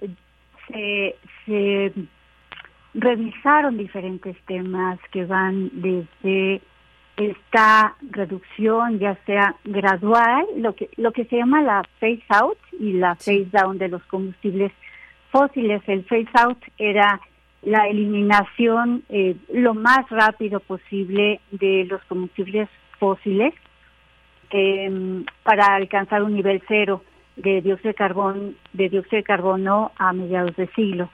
se, se revisaron diferentes temas que van desde esta reducción ya sea gradual, lo que lo que se llama la phase out y la phase down de los combustibles fósiles. El phase out era la eliminación eh, lo más rápido posible de los combustibles fósiles eh, para alcanzar un nivel cero de dióxido de carbono, de dióxido de carbono a mediados de siglo,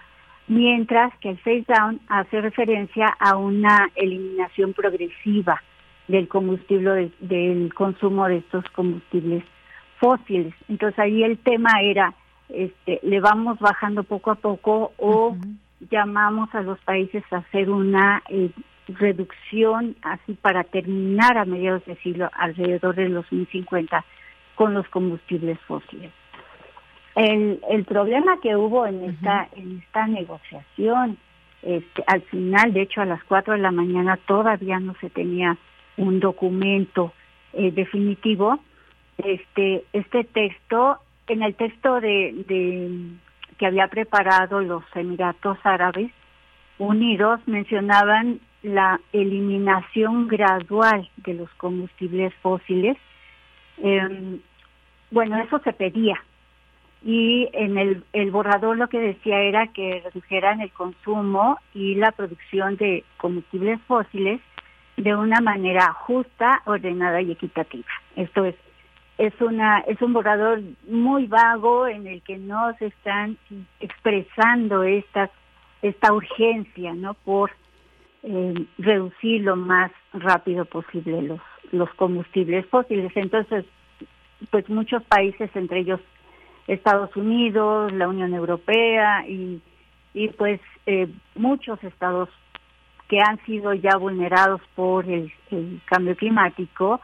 mientras que el phase down hace referencia a una eliminación progresiva del combustible del consumo de estos combustibles fósiles. Entonces ahí el tema era este le vamos bajando poco a poco o llamamos a los países a hacer una eh, reducción así para terminar a mediados de siglo alrededor de los 2050 con los combustibles fósiles. El, el problema que hubo en esta en esta negociación este, al final, de hecho a las 4 de la mañana todavía no se tenía un documento eh, definitivo. Este este texto en el texto de, de que había preparado los Emiratos Árabes Unidos mencionaban la eliminación gradual de los combustibles fósiles. Eh, bueno, eso se pedía. Y en el, el borrador lo que decía era que redujeran el consumo y la producción de combustibles fósiles de una manera justa, ordenada y equitativa. Esto es es una es un borrador muy vago en el que no se están expresando estas esta urgencia, ¿no? Por eh, reducir lo más rápido posible los, los combustibles fósiles. Entonces, pues muchos países, entre ellos Estados Unidos, la Unión Europea y, y pues eh, muchos estados que han sido ya vulnerados por el, cambio climático,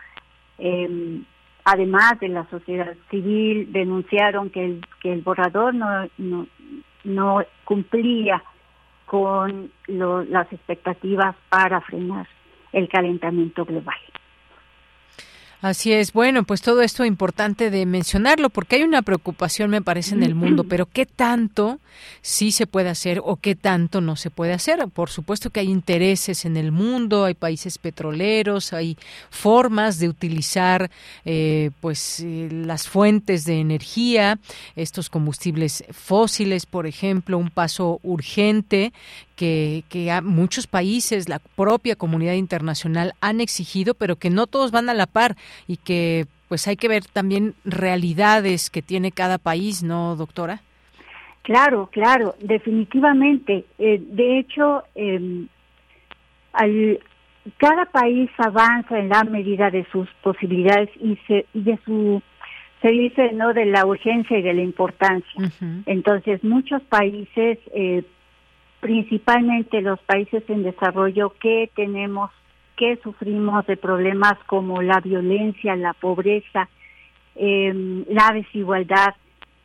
eh, además de la sociedad civil, denunciaron que el, que el borrador no, no, no cumplía con las expectativas para frenar el calentamiento global.
Así es. Bueno, pues todo esto es importante de mencionarlo porque hay una preocupación, me parece, en el mundo, pero ¿qué tanto sí se puede hacer o qué tanto no se puede hacer? Por supuesto que hay intereses en el mundo, hay países petroleros, hay formas de utilizar eh, pues eh, las fuentes de energía, estos combustibles fósiles, por ejemplo, un paso urgente que, que muchos países, la propia comunidad internacional han exigido, pero que no todos van a la par y que pues hay que ver también realidades que tiene cada país, ¿no, doctora?
Claro, claro, definitivamente. Eh, de hecho, eh, al, cada país avanza en la medida de sus posibilidades y, se, y de su se dice no de la urgencia y de la importancia. Entonces, muchos países eh, principalmente los países en desarrollo que tenemos, que sufrimos de problemas como la violencia, la pobreza, eh, la desigualdad.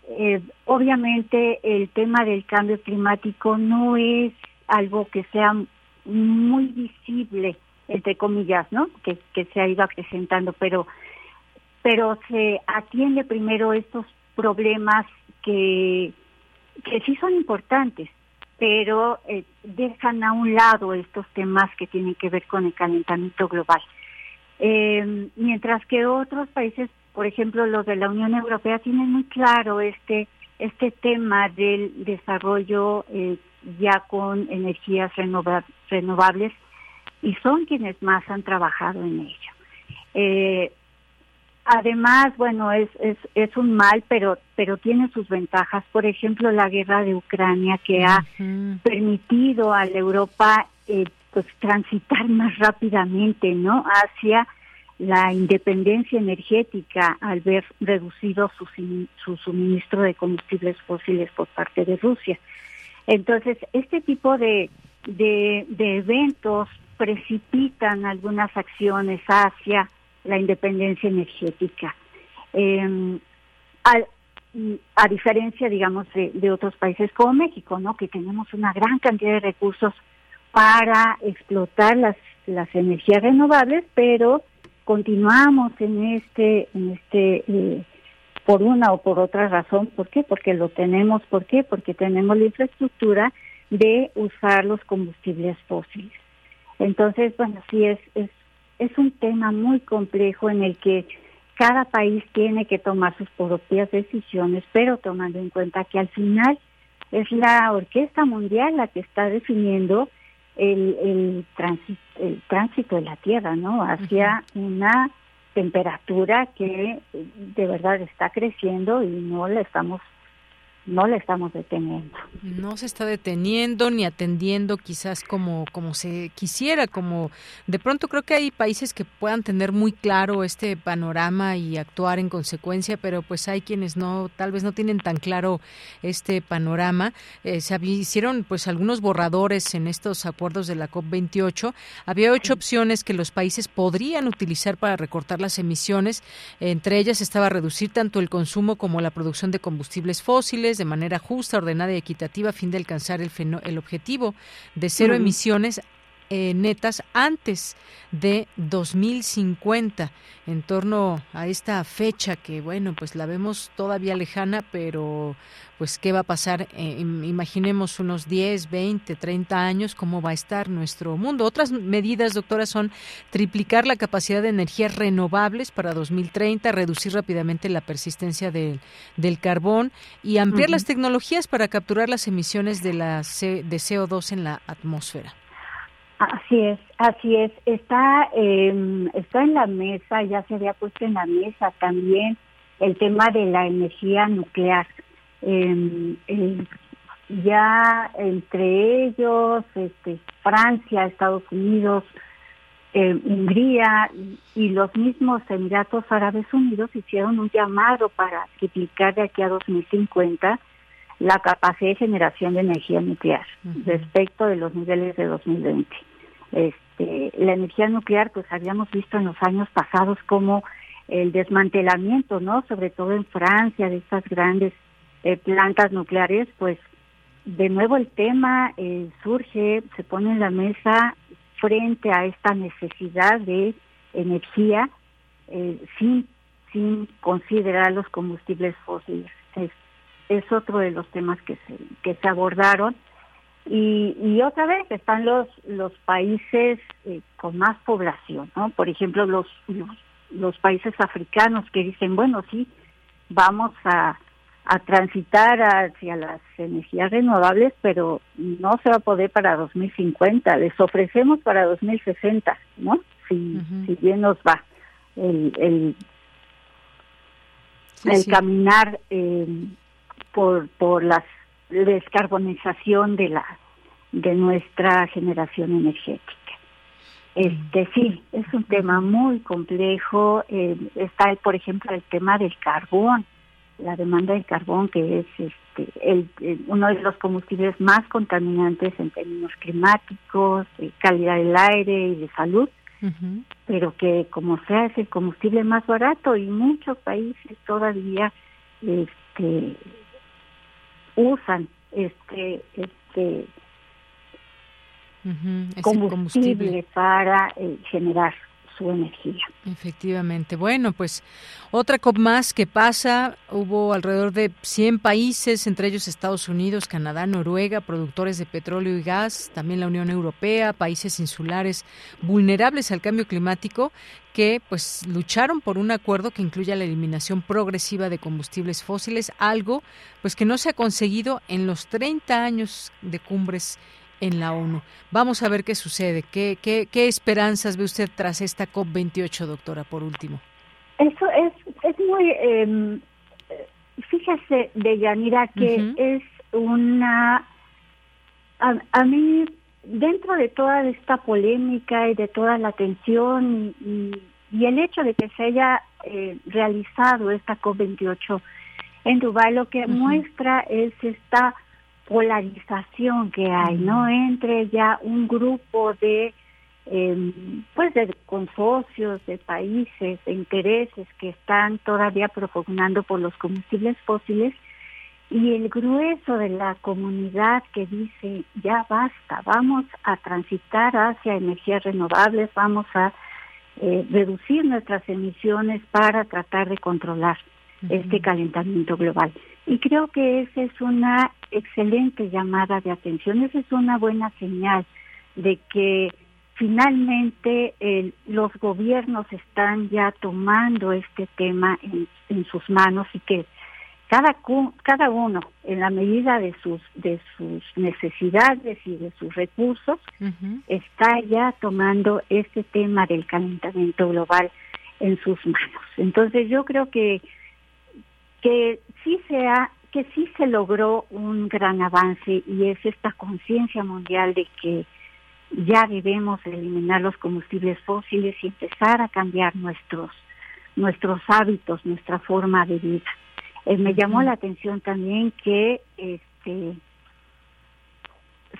Eh, obviamente el tema del cambio climático no es algo que sea muy visible, entre comillas, ¿no? Que, que se ha ido acrecentando, pero, pero se atiende primero estos problemas que, que sí son importantes, pero eh, dejan a un lado estos temas que tienen que ver con el calentamiento global. Eh, mientras que otros países, por ejemplo los de la Unión Europea, tienen muy claro este este tema del desarrollo eh, ya con energías renovables y son quienes más han trabajado en ello. Además, bueno, es, es, es un mal, pero, pero tiene sus ventajas. Por ejemplo, la guerra de Ucrania que ha permitido a la Europa eh, pues transitar más rápidamente, ¿no? Hacia la independencia energética al ver reducido su, su suministro de combustibles fósiles por parte de Rusia. Entonces, este tipo de, de, eventos precipitan algunas acciones hacia la independencia energética. Em, a, diferencia, digamos, de, de, otros países como México, ¿no? Que tenemos una gran cantidad de recursos para explotar las, las energías renovables, pero continuamos en este, en este, eh, por una o por otra razón. ¿Por qué? Porque lo tenemos. ¿Por qué? Porque tenemos la infraestructura de usar los combustibles fósiles. Entonces, bueno, sí es, es, es un tema muy complejo en el que cada país tiene que tomar sus propias decisiones, pero tomando en cuenta que al final es la Orquesta Mundial la que está definiendo el, el, tránsito, el tránsito de la Tierra, ¿no? Hacia una temperatura que de verdad está creciendo y no la estamos no le estamos deteniendo.
No se está deteniendo ni atendiendo quizás como, como se quisiera, como de pronto creo que hay países que puedan tener muy claro este panorama y actuar en consecuencia, pero pues hay quienes no, tal vez no tienen tan claro este panorama. Eh, se hicieron pues algunos borradores en estos acuerdos de la COP28. Había ocho opciones que los países podrían utilizar para recortar las emisiones. Entre ellas estaba reducir tanto el consumo como la producción de combustibles fósiles, de manera justa, ordenada y equitativa a fin de alcanzar el, el objetivo de cero emisiones eh, netas antes de 2050 en torno a esta fecha que bueno pues la vemos todavía lejana pero pues qué va a pasar eh, imaginemos unos 10 20 30 años cómo va a estar nuestro mundo otras medidas doctora son triplicar la capacidad de energías renovables para 2030 reducir rápidamente la persistencia del, del carbón y ampliar las tecnologías para capturar las emisiones de la de CO2 en la atmósfera
Así es, así es. Está, eh, está en la mesa, ya se había puesto en la mesa también el tema de la energía nuclear. Em, ya entre ellos, este, Francia, Estados Unidos, eh, Hungría y los mismos Emiratos Árabes Unidos hicieron un llamado para triplicar de aquí a 2050 la capacidad de generación de energía nuclear respecto de los niveles de 2020. Este, la energía nuclear, pues habíamos visto en los años pasados como el desmantelamiento, ¿no? Sobre todo en Francia, de estas grandes eh, plantas nucleares, pues de nuevo el tema eh, surge, se pone en la mesa frente a esta necesidad de energía eh, sin, sin considerar los combustibles fósiles. Es, es otro de los temas que se, que se abordaron y, y otra vez están los, los países eh, con más población, ¿no? Por ejemplo, los, los, países africanos que dicen, bueno, sí, vamos a, a transitar hacia las energías renovables, pero no se va a poder para 2050, les ofrecemos para 2060, ¿no? Si, si bien nos va el, el, el caminar eh, por, por las descarbonización de la de nuestra generación energética. Este sí, es un tema muy complejo. Eh, está, por ejemplo, el tema del carbón, la demanda del carbón, que es este, el, uno de los combustibles más contaminantes en términos climáticos, de calidad del aire y de salud, pero que como sea es el combustible más barato y muchos países todavía este, usan este este combustible, para eh, generar su energía.
Efectivamente. Bueno, pues otra COP más que pasa. Hubo alrededor de 100 países, entre ellos Estados Unidos, Canadá, Noruega, productores de petróleo y gas, también la Unión Europea, países insulares vulnerables al cambio climático que pues lucharon por un acuerdo que incluya la eliminación progresiva de combustibles fósiles, algo pues que no se ha conseguido en los 30 años de cumbres en la ONU. Vamos a ver qué sucede. ¿Qué, qué, qué esperanzas ve usted tras esta COP28, doctora, por último?
Eso es, es muy... Eh, fíjese, Deyanira, que es una... A, mí, dentro de toda esta polémica y de toda la tensión y, el hecho de que se haya eh, realizado esta COP28 en Dubái, lo que muestra es esta polarización que hay, ¿no? Entre ya un grupo de Em, pues de consorcios, de países, de intereses que están todavía propugnando por los combustibles fósiles y el grueso de la comunidad que dice ya basta, vamos a transitar hacia energías renovables, vamos a eh, reducir nuestras emisiones para tratar de controlar este calentamiento global. Y creo que esa es una excelente llamada de atención, esa es una buena señal de que finalmente los gobiernos están ya tomando este tema en, sus manos y que cada cada uno en la medida de sus de sus necesidades y de sus recursos está ya tomando este tema del calentamiento global en sus manos entonces yo creo que que sí se ha, que sí se logró un gran avance y es esta conciencia mundial de que ya debemos eliminar los combustibles fósiles y empezar a cambiar nuestros nuestros hábitos, nuestra forma de vida. Eh, me llamó la atención también que este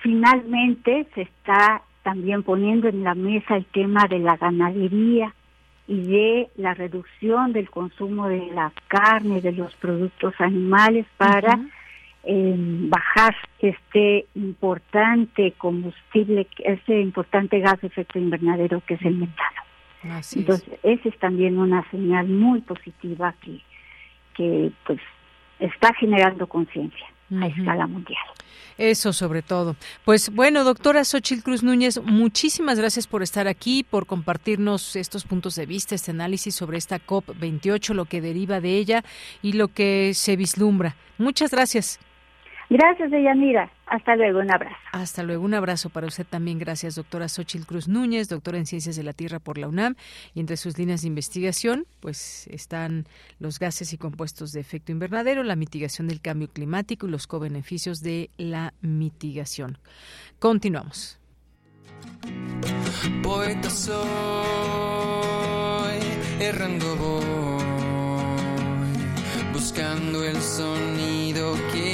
finalmente se está también poniendo en la mesa el tema de la ganadería y de la reducción del consumo de la carne, de los productos animales para bajar este importante combustible, este importante gas de efecto invernadero que es el metano. Entonces, esa es también una señal muy positiva que, que pues está generando conciencia a escala mundial.
Eso sobre todo. Pues bueno, doctora Xochil Cruz Núñez, muchísimas gracias por estar aquí, por compartirnos estos puntos de vista, este análisis sobre esta COP28, lo que deriva de ella y lo que se vislumbra. Muchas gracias.
Gracias, Deyanira. Hasta luego, un abrazo.
Hasta luego, un abrazo para usted también. Gracias, doctora Xochil Cruz Núñez, doctora en Ciencias de la Tierra por la UNAM. Y entre sus líneas de investigación, pues están los gases y compuestos de efecto invernadero, la mitigación del cambio climático y los co-beneficios de la mitigación. Continuamos. Poeta soy, errando voy, buscando el sonido que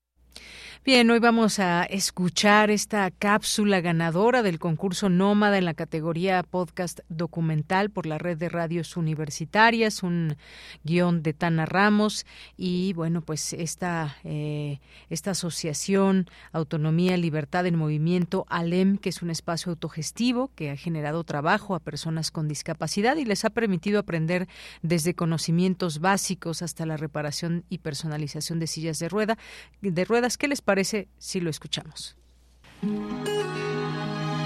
Bien, hoy vamos a escuchar esta cápsula ganadora del concurso Nómada en la categoría podcast documental por la red de radios universitarias, un guion de Tana Ramos y bueno, pues esta, eh, esta asociación Autonomía, Libertad en Movimiento, ALEM, que es un espacio autogestivo que ha generado trabajo a personas con discapacidad y les ha permitido aprender desde conocimientos básicos hasta la reparación y personalización de sillas de rueda, de ruedas. ¿Qué les parece si lo escuchamos?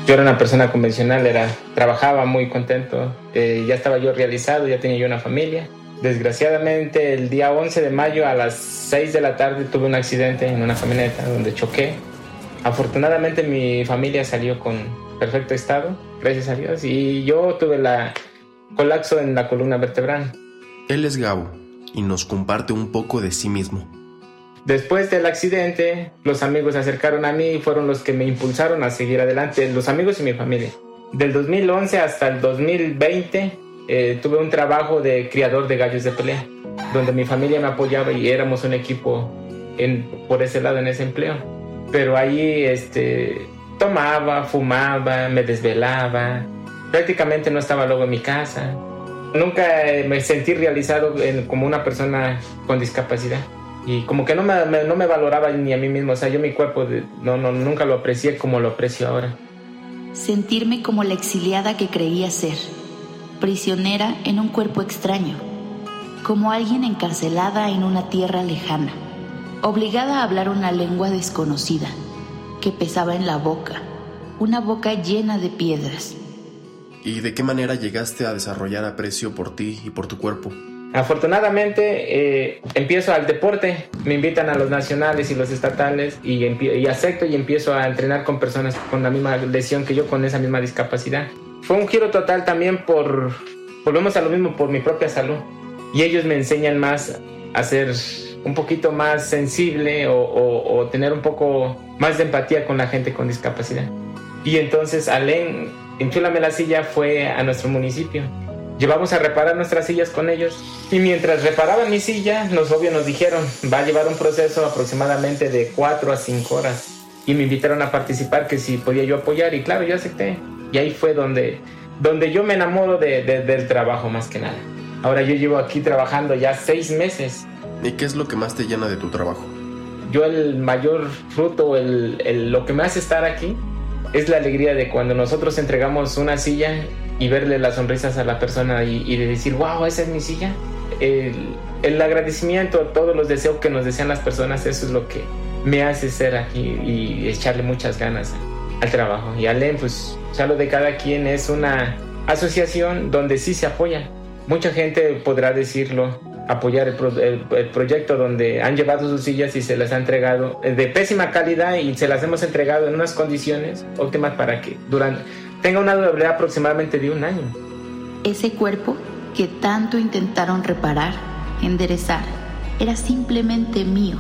Yo era una persona convencional, era, trabajaba muy contento, eh, ya estaba yo realizado, ya tenía yo una familia. Desgraciadamente el día 11 de mayo a las 6 de la tarde tuve un accidente en una camioneta donde choqué. Afortunadamente mi familia salió con perfecto estado, gracias a Dios, y yo tuve la colapso en la columna vertebral.
Él es Gabo y nos comparte un poco de sí mismo.
Después del accidente, los amigos se acercaron a mí y fueron los que me impulsaron a seguir adelante, los amigos y mi familia. Del 2011 hasta el 2020 eh, tuve un trabajo de criador de gallos de pelea, donde mi familia me apoyaba y éramos un equipo por ese lado en ese empleo. Pero ahí este, tomaba, fumaba, me desvelaba, prácticamente no estaba luego en mi casa. Nunca me sentí realizado como una persona con discapacidad y como que no me, no me valoraba ni a mí mismo, o sea, yo mi cuerpo no, no, nunca lo aprecié como lo aprecio ahora.
Sentirme como la exiliada que creía ser, prisionera en un cuerpo extraño, como alguien encarcelada en una tierra lejana, obligada a hablar una lengua desconocida, que pesaba en la boca, una boca llena de piedras.
¿Y de qué manera llegaste a desarrollar aprecio por ti y por tu cuerpo?
Afortunadamente eh, empiezo al deporte, me invitan a los nacionales y los estatales y, y, acepto y empiezo a entrenar con personas con la misma lesión que yo, con esa misma discapacidad. Fue un giro total también por, volvemos a lo mismo, por mi propia salud. Y ellos me enseñan más a ser un poquito más sensible o, tener un poco más de empatía con la gente con discapacidad. Y entonces Alén, Enchúlame la silla, fue a nuestro municipio. Llevamos a reparar nuestras sillas con ellos. Y mientras reparaban mi silla, los obvio nos dijeron, va a llevar un proceso aproximadamente de 4 a 5 horas. Y me invitaron a participar, que si podía yo apoyar. Y claro, yo acepté. Y ahí fue donde, donde yo me enamoro de, del trabajo más que nada. Ahora yo llevo aquí trabajando ya seis meses.
¿Y qué es lo que más te llena de tu trabajo?
Yo el mayor fruto, el, el, lo que me hace estar aquí, es la alegría de cuando nosotros entregamos una silla y verle las sonrisas a la persona y, de decir, wow, esa es mi silla. El, el, agradecimiento, todos los deseos que nos desean las personas, eso es lo que me hace ser aquí y echarle muchas ganas al trabajo. Y Alem, pues ya de cada quien es una asociación donde sí se apoya. Mucha gente podrá decirlo, apoyar el, proyecto donde han llevado sus sillas y se las ha entregado de pésima calidad y se las hemos entregado en unas condiciones óptimas para que durante tenga una durabilidad aproximadamente de un año.
Ese cuerpo que tanto intentaron reparar, enderezar, era simplemente mío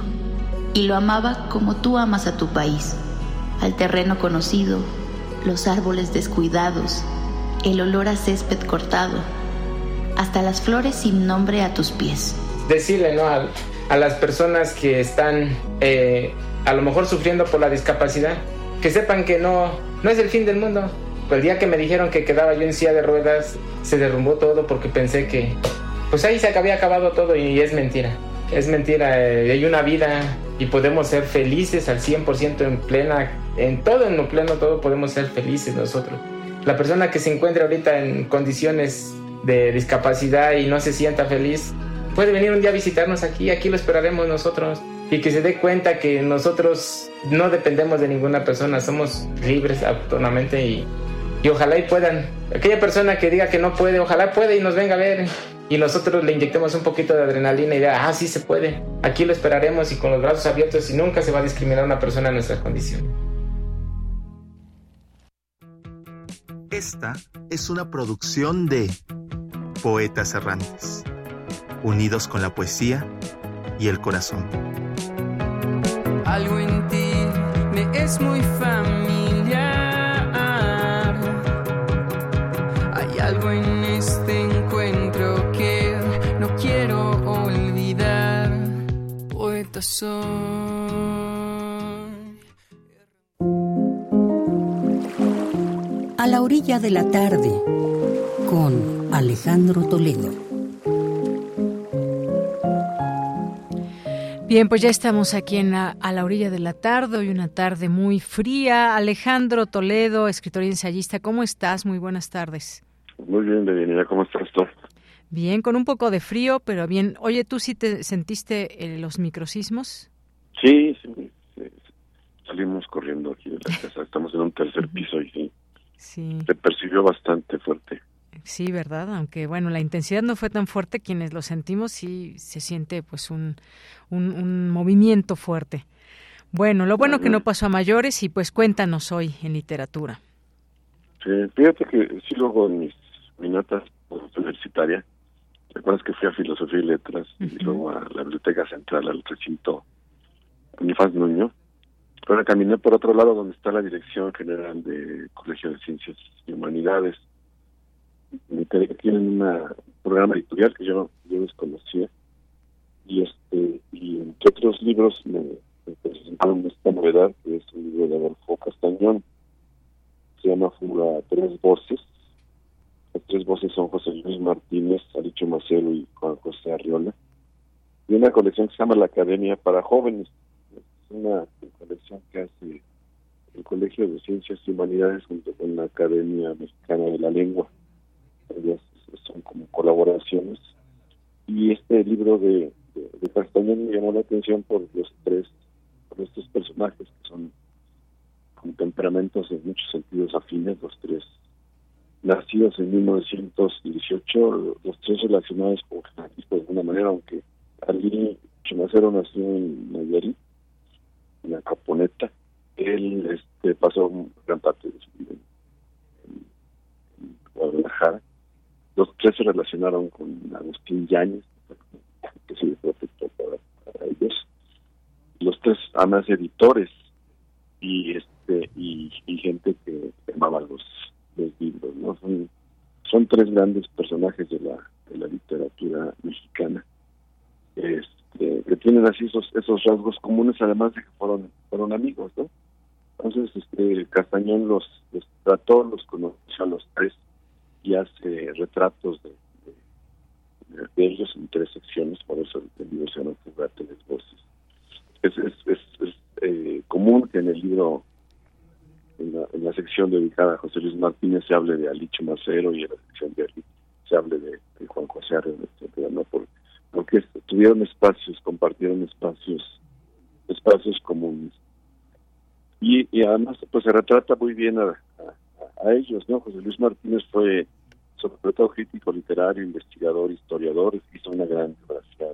y lo amaba como tú amas a tu país, al terreno conocido, los árboles descuidados, el olor a césped cortado, hasta las flores sin nombre a tus pies.
Decirle ¿no? a, las personas que están eh, a lo mejor sufriendo por la discapacidad, que sepan que no, no es el fin del mundo. El día que me dijeron que quedaba yo en silla de ruedas, se derrumbó todo porque pensé que pues ahí se había acabado todo y es mentira. Es mentira, eh, hay una vida y podemos ser felices al 100% en plena, en todo, en lo pleno, todo podemos ser felices nosotros. La persona que se encuentra ahorita en condiciones de discapacidad y no se sienta feliz, puede venir un día a visitarnos aquí, aquí lo esperaremos nosotros y que se dé cuenta que nosotros no dependemos de ninguna persona, somos libres autónomamente y, y ojalá y puedan. Aquella persona que diga que no puede, ojalá pueda y nos venga a ver y nosotros le inyectemos un poquito de adrenalina y diga, ah, sí se puede, aquí lo esperaremos y con los brazos abiertos y nunca se va a discriminar a una persona en nuestra condición.
Esta es una producción de Poetas Errantes, unidos con la poesía y el corazón.
Algo en ti me es muy familiar. Hay algo en este encuentro que no quiero olvidar. Poeta soy.
A la orilla de la tarde, con Alejandro Toledo.
Bien, pues ya estamos aquí en a la orilla de la tarde, hoy una tarde muy fría. Alejandro Toledo, escritor y ensayista, ¿cómo estás? Muy buenas tardes.
Muy bien, bienvenida, ¿cómo estás tú?
Bien, con un poco de frío, pero bien. Oye, ¿tú sí te sentiste eh, los microsismos?
Sí, sí, salimos corriendo aquí de la casa, estamos en un tercer piso y sí, sí. se percibió bastante fuerte.
Sí, ¿verdad? Aunque bueno, la intensidad no fue tan fuerte, quienes lo sentimos sí se siente pues un, un, movimiento fuerte. Bueno, lo bueno que no pasó a mayores y pues cuéntanos hoy en literatura.
Sí, fíjate que sí luego en mis, notas universitaria, recuerdas que fui a Filosofía y Letras y luego a la Biblioteca Central, al recinto Unifaz Nuño, pero caminé por otro lado donde está la Dirección General de Colegio de Ciencias y Humanidades tienen un programa editorial que yo, yo desconocía. Y este y entre otros libros me, presentaron esta novedad que es un libro de Adolfo Castañón. Se llama Fuga Tres Voces. Las tres voces son José Luis Martínez, Alicho Macelo y Juan José Arriola. Y una colección que se llama La Academia para Jóvenes. Es una colección que hace el Colegio de Ciencias y Humanidades junto con la Academia Mexicana de la Lengua ellas son como colaboraciones. Y este libro de, de, Castañón me llamó la atención por los tres, por estos personajes que son con temperamentos en muchos sentidos afines, los tres nacidos en 1918, los tres relacionados con de alguna manera, aunque Ali Chumacero nació en Nayarit, en la Caponeta, él este, pasó gran parte de su vida en Guadalajara los tres se relacionaron con Agustín Yáñez, que el protector además editores y este y, gente que amaba los, los libros, ¿no? Son, son tres grandes personajes de la, de la literatura mexicana este, que tienen así esos, esos rasgos comunes, además de que fueron, fueron amigos, ¿no? Entonces, este, Castañón los, trató, los conoció a los tres y hace retratos de, de, ellos en tres secciones, por eso el libro se llama Tres Voces. Es, es, es, eh, común que en el libro, en la, en la, sección dedicada a José Luis Martínez, se hable de Alicho Macero y en la sección de Ali se hable de, Juan José Arreola, ¿no? porque tuvieron espacios, compartieron espacios, espacios comunes. Y, y además, pues se retrata muy bien a, a, ellos, ¿no? José Luis Martínez fue, sobre todo, crítico literario, investigador, historiador, hizo una gran biografía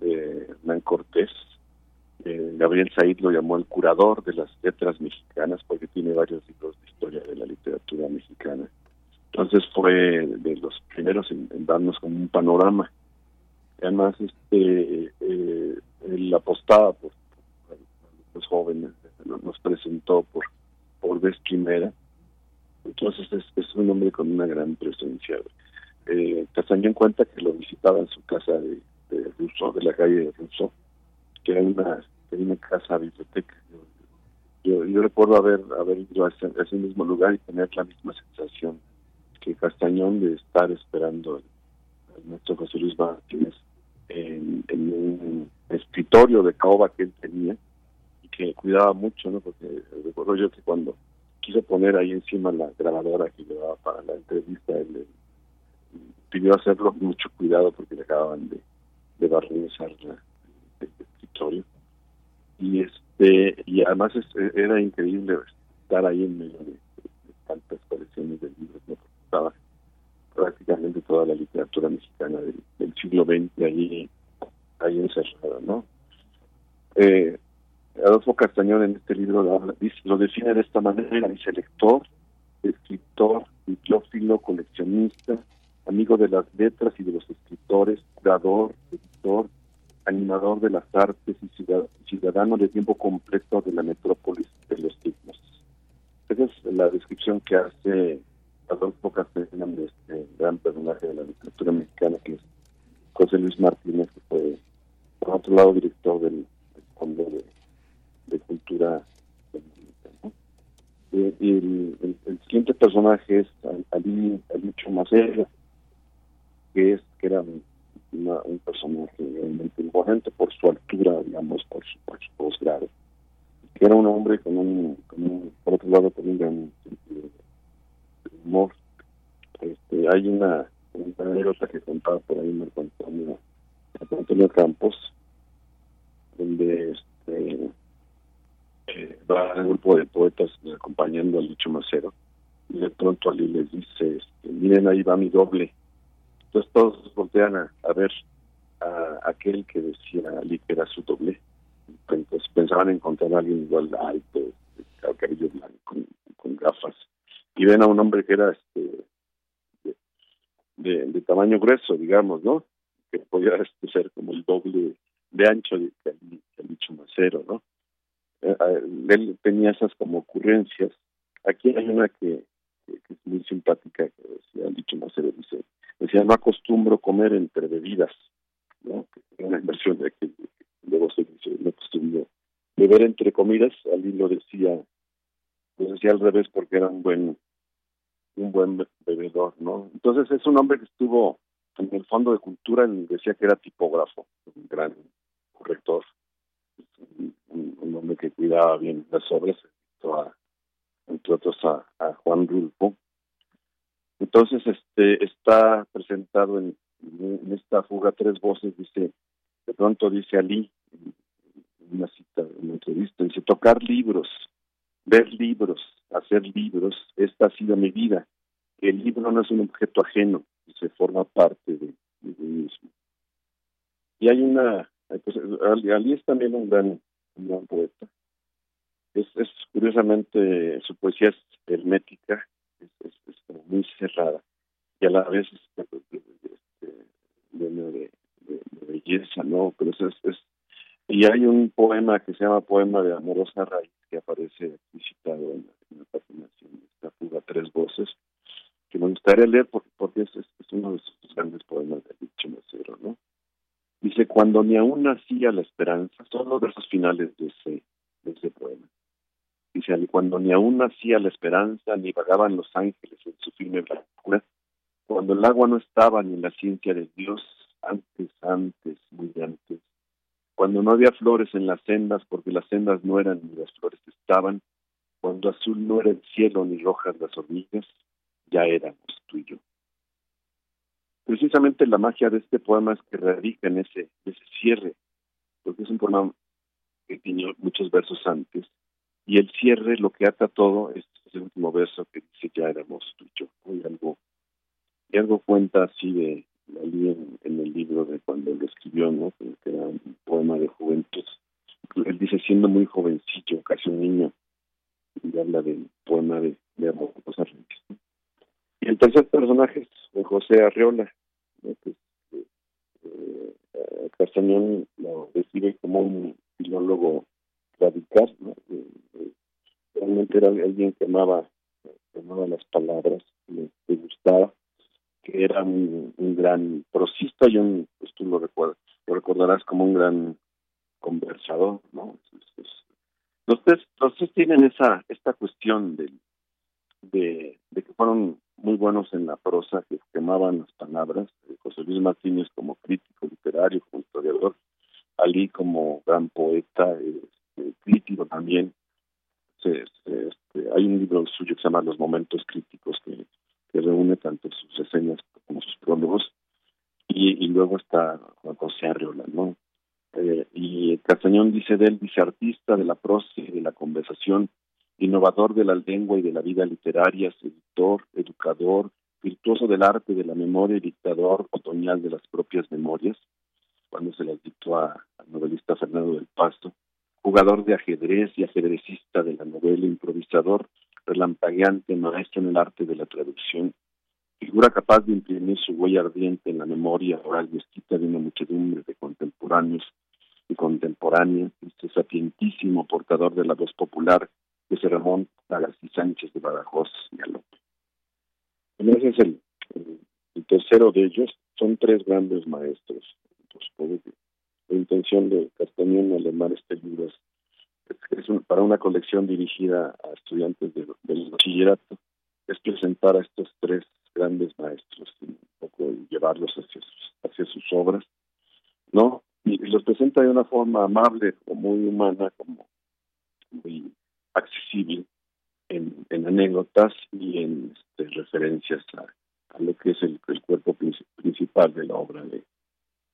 de, Hernán Cortés. Eh, Gabriel Said lo llamó el curador de las letras mexicanas porque tiene varios libros de historia de la literatura mexicana. Entonces fue de los primeros en darnos como un panorama además este eh, él apostaba por, los jóvenes nos presentó por por vez primera entonces es, un hombre con una gran presencia eh, Castañón cuenta que lo visitaba en su casa de, de de la calle de Russo que era una, una casa biblioteca yo, recuerdo haber haber ido a ese, mismo lugar y tener la misma sensación que Castañón de estar esperando a nuestro José Luis Martínez en, un escritorio de caoba que él tenía y que cuidaba mucho, ¿no? Porque recuerdo yo que cuando quiso poner ahí encima la grabadora que llevaba para la entrevista, él, pidió hacerlo con mucho cuidado porque le acababan de, de el escritorio. Y este y además era increíble estar ahí en medio de, tantas colecciones de libros, ¿no? estaba prácticamente toda la literatura mexicana del, siglo XX ahí, ahí encerrada, ¿no? Eh, Adolfo Castañón en este libro lo, define de esta manera, dice lector, escritor, bibliófilo, coleccionista, amigo de las letras y de los escritores, curador, editor, animador de las artes y ciudadano de tiempo completo de la metrópolis de los signos. Esa es la descripción que hace Adolfo Castellán, este gran personaje de la literatura mexicana, que es José Luis Martínez, que fue, por otro lado, director del, Fondo de, Cultura eh, y el, siguiente personaje es Ali, Alicho Macera, que es que era un personaje realmente imponente por su altura, digamos, por su, por su posgrado, que era un hombre con un, por otro lado, con un gran sentido humor. Este, hay una, una anécdota que contaba por ahí Marco Antonio, Antonio Campos, donde este, eh, va un grupo de poetas acompañando al dicho Macero y de pronto Ali les dice, este, miren ahí va mi doble. Entonces todos voltean a, ver a aquel que decía Ali que era su doble. Entonces pensaban encontrar a alguien igual alto, cabello blanco, con gafas y ven a un hombre que era este de, tamaño grueso, digamos, ¿no? Que podía este, ser como el doble de ancho de, que el dicho Macero, ¿no? Él tenía esas como ocurrencias. Aquí hay una que, es muy simpática, que decía dicho Macero, dice, decía, no acostumbro comer entre bebidas, ¿no? Una inversión de que luego se dice, no acostumbro beber entre comidas, alguien lo decía lo decía al revés porque era un buen un buen bebedor, ¿no? Entonces es un hombre que estuvo en el Fondo de Cultura, decía que era tipógrafo, un gran corrector, un, hombre que cuidaba bien las obras, entre otros a, Juan Rulfo. Entonces este está presentado en, en, esta fuga tres voces, dice, de pronto dice Ali, una cita, en una entrevista, dice, tocar libros, ver libros, hacer libros, esta ha sido mi vida. El libro no es un objeto ajeno, se forma parte de, mí mismo. Y hay una, pues, Ali es también un gran, poeta. Es, es, curiosamente, su poesía es hermética, es, es, muy cerrada y a la vez es este, de, de, belleza, ¿no? Pero es, es, Y hay un poema que se llama Poema de Amorosa Raíz, que aparece citado en, la página de esta fuga Tres Voces, que me gustaría leer porque, es, uno de sus grandes poemas de Dicho Macero, ¿no? Dice, cuando ni aún nacía la esperanza, son los versos finales de ese, de ese poema. Dice, cuando ni aún nacía la esperanza, ni vagaban los ángeles en su firme blancura, cuando el agua no estaba ni en la ciencia de Dios, antes, antes, muy antes, cuando no había flores en las sendas, porque las sendas no eran ni las flores estaban, cuando azul no era el cielo ni rojas las hormigas, ya éramos tú y yo. Precisamente la magia de este poema es que radica en ese, cierre, porque es un poema que tiene muchos versos antes, y el cierre, lo que ata todo, es ese último verso que dice ya éramos tú y yo. Y algo, y algo cuenta así de, en, en, el libro de cuando lo escribió, ¿no? que era un poema de juventud. Él dice, siendo muy jovencillo, casi un niño, y habla del poema de, de amor, Y el tercer personaje es José Arreola, que, eh, Castañón lo describe como un filólogo radical, ¿no? realmente era alguien que amaba, las palabras, le, gustaba, que era un, gran prosista y un, pues tú lo, recuerdas, lo recordarás como un gran conversador, ¿no? los tres, los tres tienen esa, esta cuestión de, de, de que fueron muy buenos en la prosa, que quemaban las palabras, José Luis Martínez como crítico literario, como historiador, Ali como gran poeta, este, crítico también, este, hay un libro suyo que se llama Los Momentos Críticos, que, reúne tanto sus reseñas como sus prólogos, y, luego está José Arreola, ¿no? Eh, y Castañón dice de él, dice artista de la prosa y de la conversación, innovador de la lengua y de la vida literaria, seductor, educador, virtuoso del arte de la memoria dictador otoñal de las propias memorias, cuando se las dictó al novelista Fernando del Pasto, jugador de ajedrez y ajedrecista de la novela, improvisador, relampagueante, maestro en el arte de la traducción, figura capaz de imprimir su huella ardiente en la memoria oral y escrita de una muchedumbre de contemporáneos y contemporáneas, este sapientísimo portador de la voz popular que se remonta a García Sánchez de Badajoz y López. ese es el, el, tercero de ellos, son tres grandes maestros. La intención de Castañón al armar este libro es, para una colección dirigida a estudiantes de, del bachillerato, es presentar a estos tres grandes maestros y un poco llevarlos hacia sus, hacia sus obras, ¿no? Y, los presenta de una forma amable, como muy humana, como muy accesible en, anécdotas y en este, referencias a, lo que es el, cuerpo principal de la obra de,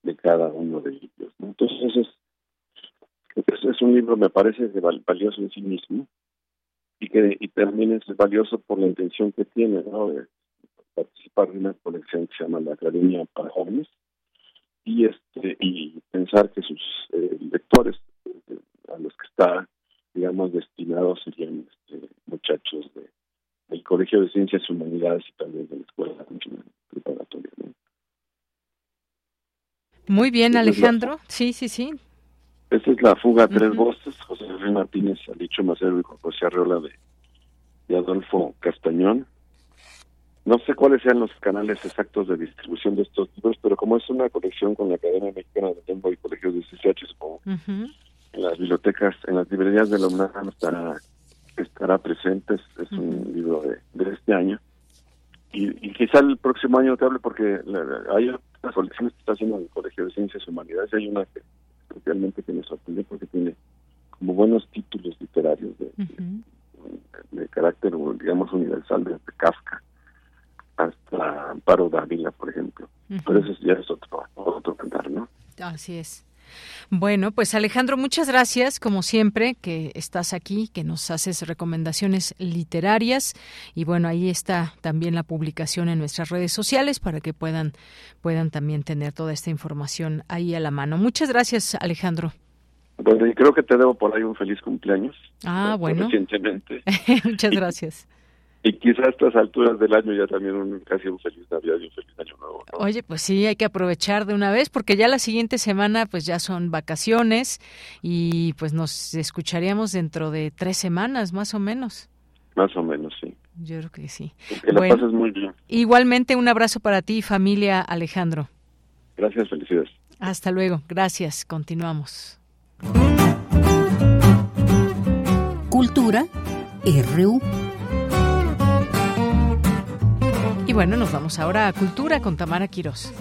de cada uno de ellos. Entonces es, es, un libro, me parece, valioso en sí mismo y que y también es valioso por la intención que tiene ¿no? de participar en una colección que se llama la Academia para Jóvenes y este pensar que sus eh, lectores eh, a los que está digamos destinados serían este, muchachos de del Colegio de Ciencias y Humanidades y también de la Escuela Preparatoria. ¿no?
Muy bien, Alejandro. Sí, sí, sí.
Esa es la fuga a tres voces. José Luis Martínez, dicho Macero y José Arreola de, de Adolfo Castañón. No sé cuáles sean los canales exactos de distribución de estos libros, pero como es una colección con la Academia Mexicana de Lengua y Colegios de CCH, supongo, en las bibliotecas, en las librerías de la UNAM estará, estará presente. Es, un libro de, de este año. Y, y, quizá el próximo año te hable porque hay las colecciones que está haciendo el Colegio de Ciencias y Humanidades. Hay una que especialmente que me sorprende porque tiene como buenos títulos literarios de, de, carácter, digamos, universal, desde Kafka hasta Amparo Dávila, por ejemplo. Pero eso ya es otro, otro cantar, ¿no?
Así es. Bueno, pues Alejandro, muchas gracias, como siempre, que estás aquí, que nos haces recomendaciones literarias. Y bueno, ahí está también la publicación en nuestras redes sociales para que puedan, puedan también tener toda esta información ahí a la mano. Muchas gracias, Alejandro.
Bueno, y creo que te debo por ahí un feliz cumpleaños.
Ah, bueno.
Recientemente. <laughs>
muchas gracias.
Y quizás a estas alturas del año ya también un, casi un feliz Navidad y un feliz Año Nuevo.
Oye, pues sí, hay que aprovechar de una vez porque ya la siguiente semana pues ya son vacaciones y pues nos escucharíamos dentro de tres semanas más o menos.
Más o menos, sí.
Yo creo que sí.
Que la pases muy bien.
Igualmente un abrazo para ti, familia Alejandro.
Gracias, felicidades.
Hasta luego, gracias. Continuamos.
Cultura RU.
Bueno, nos vamos ahora a Cultura con Tamara Quirós.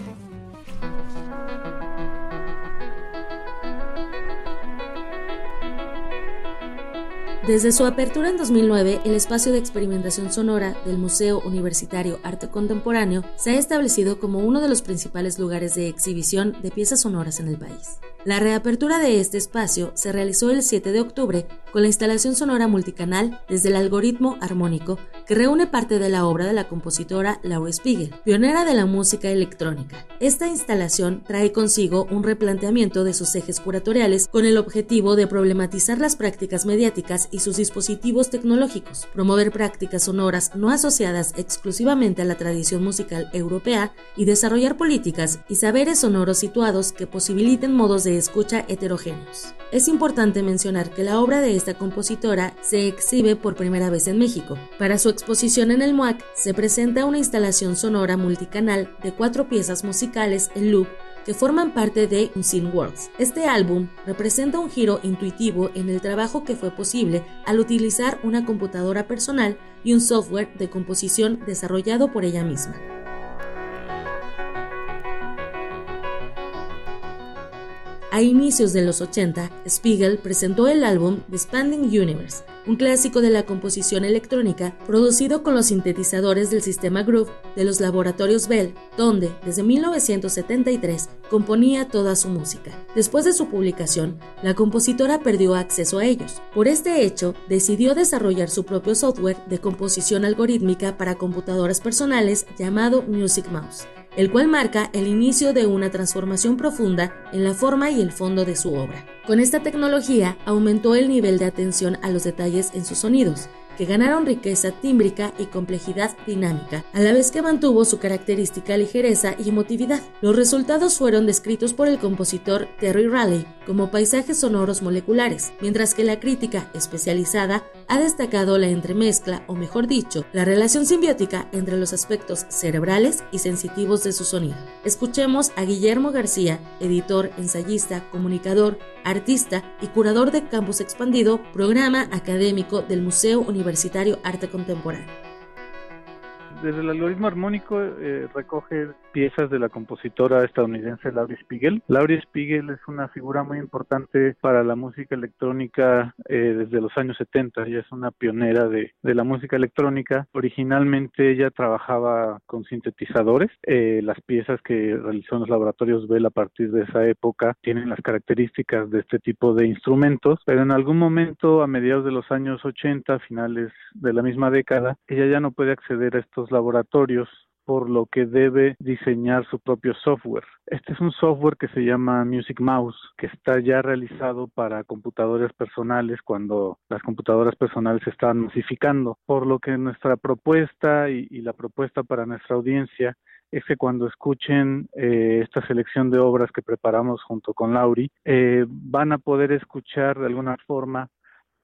Desde su apertura en 2009, el espacio de experimentación sonora del Museo Universitario Arte Contemporáneo se ha establecido como uno de los principales lugares de exhibición de piezas sonoras en el país. La reapertura de este espacio se realizó el 7 de octubre con la instalación sonora multicanal desde el algoritmo armónico que reúne parte de la obra de la compositora Laura Spiegel, pionera de la música electrónica. Esta instalación trae consigo un replanteamiento de sus ejes curatoriales con el objetivo de problematizar las prácticas mediáticas y sus dispositivos tecnológicos, promover prácticas sonoras no asociadas exclusivamente a la tradición musical europea y desarrollar políticas y saberes sonoros situados que posibiliten modos de escucha heterogéneos. Es importante mencionar que la obra de esta compositora se exhibe por primera vez en México. Para su exposición en el MUAC se presenta una instalación sonora multicanal de cuatro piezas musicales en loop que forman parte de Unseen Worlds. Este álbum representa un giro intuitivo en el trabajo que fue posible al utilizar una computadora personal y un software de composición desarrollado por ella misma. A inicios de los 80, Spiegel presentó el álbum The Expanding Universe, un clásico de la composición electrónica producido con los sintetizadores del sistema Groove de los laboratorios Bell, donde, desde 1973, componía toda su música. Después de su publicación, la compositora perdió acceso a ellos. Por este hecho, decidió desarrollar su propio software de composición algorítmica para computadoras personales llamado Music Mouse el cual marca el inicio de una transformación profunda en la forma y el fondo de su obra. Con esta tecnología aumentó el nivel de atención a los detalles en sus sonidos, que ganaron riqueza tímbrica y complejidad dinámica, a la vez que mantuvo su característica ligereza y emotividad. Los resultados fueron descritos por el compositor Terry Raleigh como paisajes sonoros moleculares, mientras que la crítica especializada ha destacado la entremezcla, o mejor dicho, la relación simbiótica entre los aspectos cerebrales y sensitivos de su sonido. Escuchemos a Guillermo García, editor, ensayista, comunicador, artista y curador de Campus Expandido, programa académico del Museo Universitario Arte Contemporáneo
desde el algoritmo armónico eh, recoge piezas de la compositora estadounidense Laurie Spiegel. Laurie Spiegel es una figura muy importante para la música electrónica eh, desde los años 70. Ella es una pionera de, la música electrónica. Originalmente ella trabajaba con sintetizadores. Eh, las piezas que realizó en los laboratorios Bell a partir de esa época tienen las características de este tipo de instrumentos, pero en algún momento a mediados de los años 80, finales de la misma década, ella ya no puede acceder a estos laboratorios por lo que debe diseñar su propio software. Este es un software que se llama Music Mouse, que está ya realizado para computadoras personales cuando las computadoras personales se están masificando, por lo que nuestra propuesta y, y la propuesta para nuestra audiencia es que cuando escuchen eh, esta selección de obras que preparamos junto con Lauri, eh, van a poder escuchar de alguna forma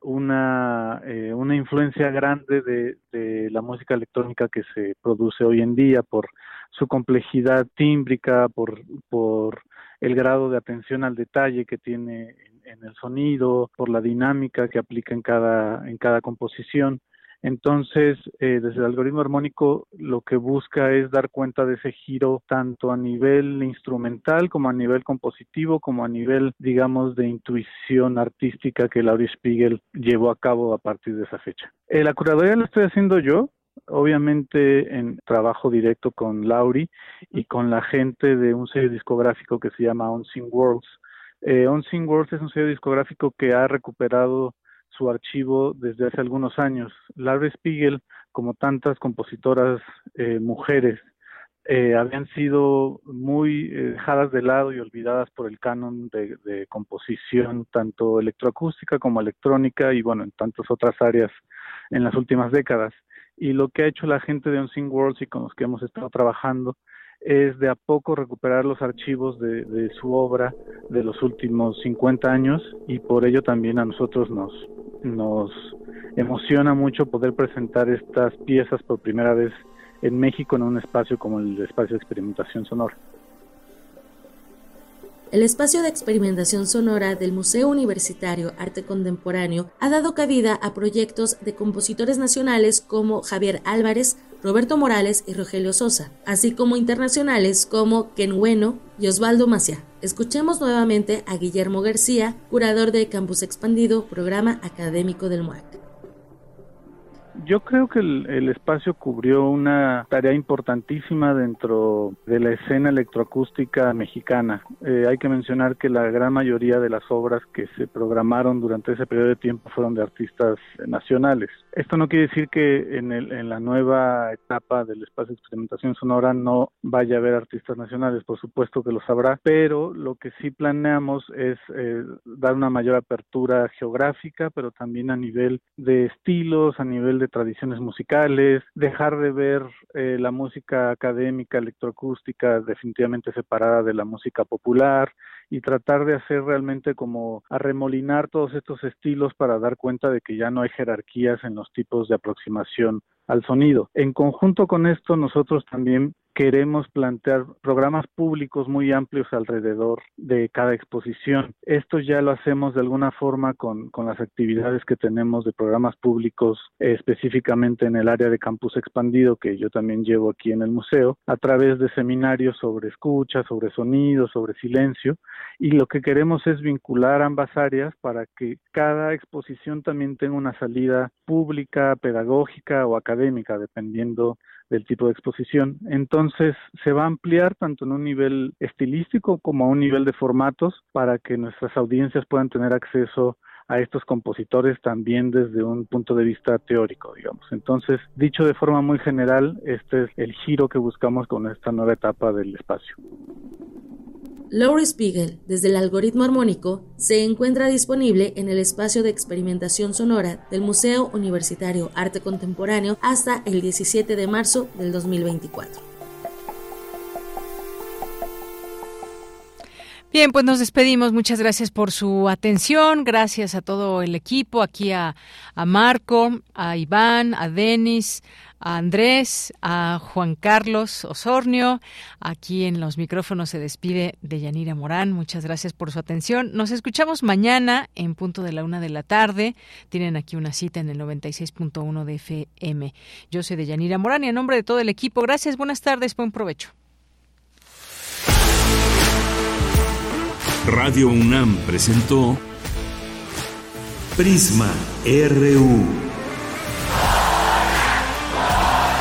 una, eh, una influencia grande de, la música electrónica que se produce hoy en día por su complejidad tímbrica, por, por el grado de atención al detalle que tiene en, en el sonido, por la dinámica que aplica en cada, en cada composición. Entonces, eh, desde el algoritmo armónico lo que busca es dar cuenta de ese giro tanto a nivel instrumental como a nivel compositivo, como a nivel, digamos, de intuición artística que Laurie Spiegel llevó a cabo a partir de esa fecha. Eh, la curaduría la estoy haciendo yo, obviamente en trabajo directo con Laurie y con la gente de un sello discográfico que se llama Unseen Worlds. Eh, Unseen Worlds es un sello discográfico que ha recuperado su archivo desde hace algunos años. Laura Spiegel, como tantas compositoras eh, mujeres, eh, habían sido muy eh, dejadas de lado y olvidadas por el canon de, composición, tanto electroacústica como electrónica y bueno, en tantas otras áreas en las últimas décadas. y lo que ha hecho la gente de Unseen Worlds y con los que hemos estado trabajando es de a poco recuperar los archivos de, de, su obra de los últimos 50 años y por ello también a nosotros nos, nos emociona mucho poder presentar estas piezas por primera vez en México en un espacio como el espacio de experimentación sonora.
El espacio de experimentación sonora del Museo Universitario Arte Contemporáneo ha dado cabida a proyectos de compositores nacionales como Javier Álvarez, Roberto Morales y Rogelio Sosa, así como internacionales como Ken Bueno y Osvaldo Macia. Escuchemos nuevamente a Guillermo García, curador de Campus Expandido, programa académico del MUAC.
Yo creo que el, espacio cubrió una tarea importantísima dentro de la escena electroacústica mexicana. Eh, hay que mencionar que la gran mayoría de las obras que se programaron durante ese periodo de tiempo fueron de artistas nacionales. Esto no quiere decir que en, el, en la nueva etapa del espacio de experimentación sonora no vaya a haber artistas nacionales, por supuesto que los habrá, pero lo que sí planeamos es eh, dar una mayor apertura geográfica, pero también a nivel de estilos, a nivel de tradiciones musicales, dejar de ver eh, la música académica, electroacústica definitivamente separada de la música popular y tratar de hacer realmente como arremolinar todos estos estilos para dar cuenta de que ya no hay jerarquías en los tipos de aproximación al sonido. En conjunto con esto, nosotros también queremos plantear programas públicos muy amplios alrededor de cada exposición. Esto ya lo hacemos de alguna forma con, con las actividades que tenemos de programas públicos específicamente en el área de campus expandido que yo también llevo aquí en el museo, a través de seminarios sobre escucha, sobre sonido, sobre silencio, y lo que queremos es vincular ambas áreas para que cada exposición también tenga una salida pública, pedagógica o académica, dependiendo del tipo de exposición. Entonces se va a ampliar tanto en un nivel estilístico como a un nivel de formatos para que nuestras audiencias puedan tener acceso a estos compositores también desde un punto de vista teórico, digamos. Entonces, dicho de forma muy general, este es el giro que buscamos con esta nueva etapa del espacio.
Laurie Spiegel, desde el algoritmo armónico, se encuentra disponible en el espacio de experimentación sonora del Museo Universitario Arte Contemporáneo hasta el 17 de marzo del 2024.
Bien, pues nos despedimos. Muchas gracias por su atención. Gracias a todo el equipo, aquí a, a Marco, a Iván, a Denis, a Andrés, a Juan Carlos Osornio. Aquí en los micrófonos se despide de Yanira Morán. Muchas gracias por su atención. Nos escuchamos mañana en punto de la una de la tarde. Tienen aquí una cita en el 96.1 de FM. Yo soy de Yanira Morán y en nombre de todo el equipo, gracias, buenas tardes, buen provecho.
Radio UNAM presentó Prisma RU.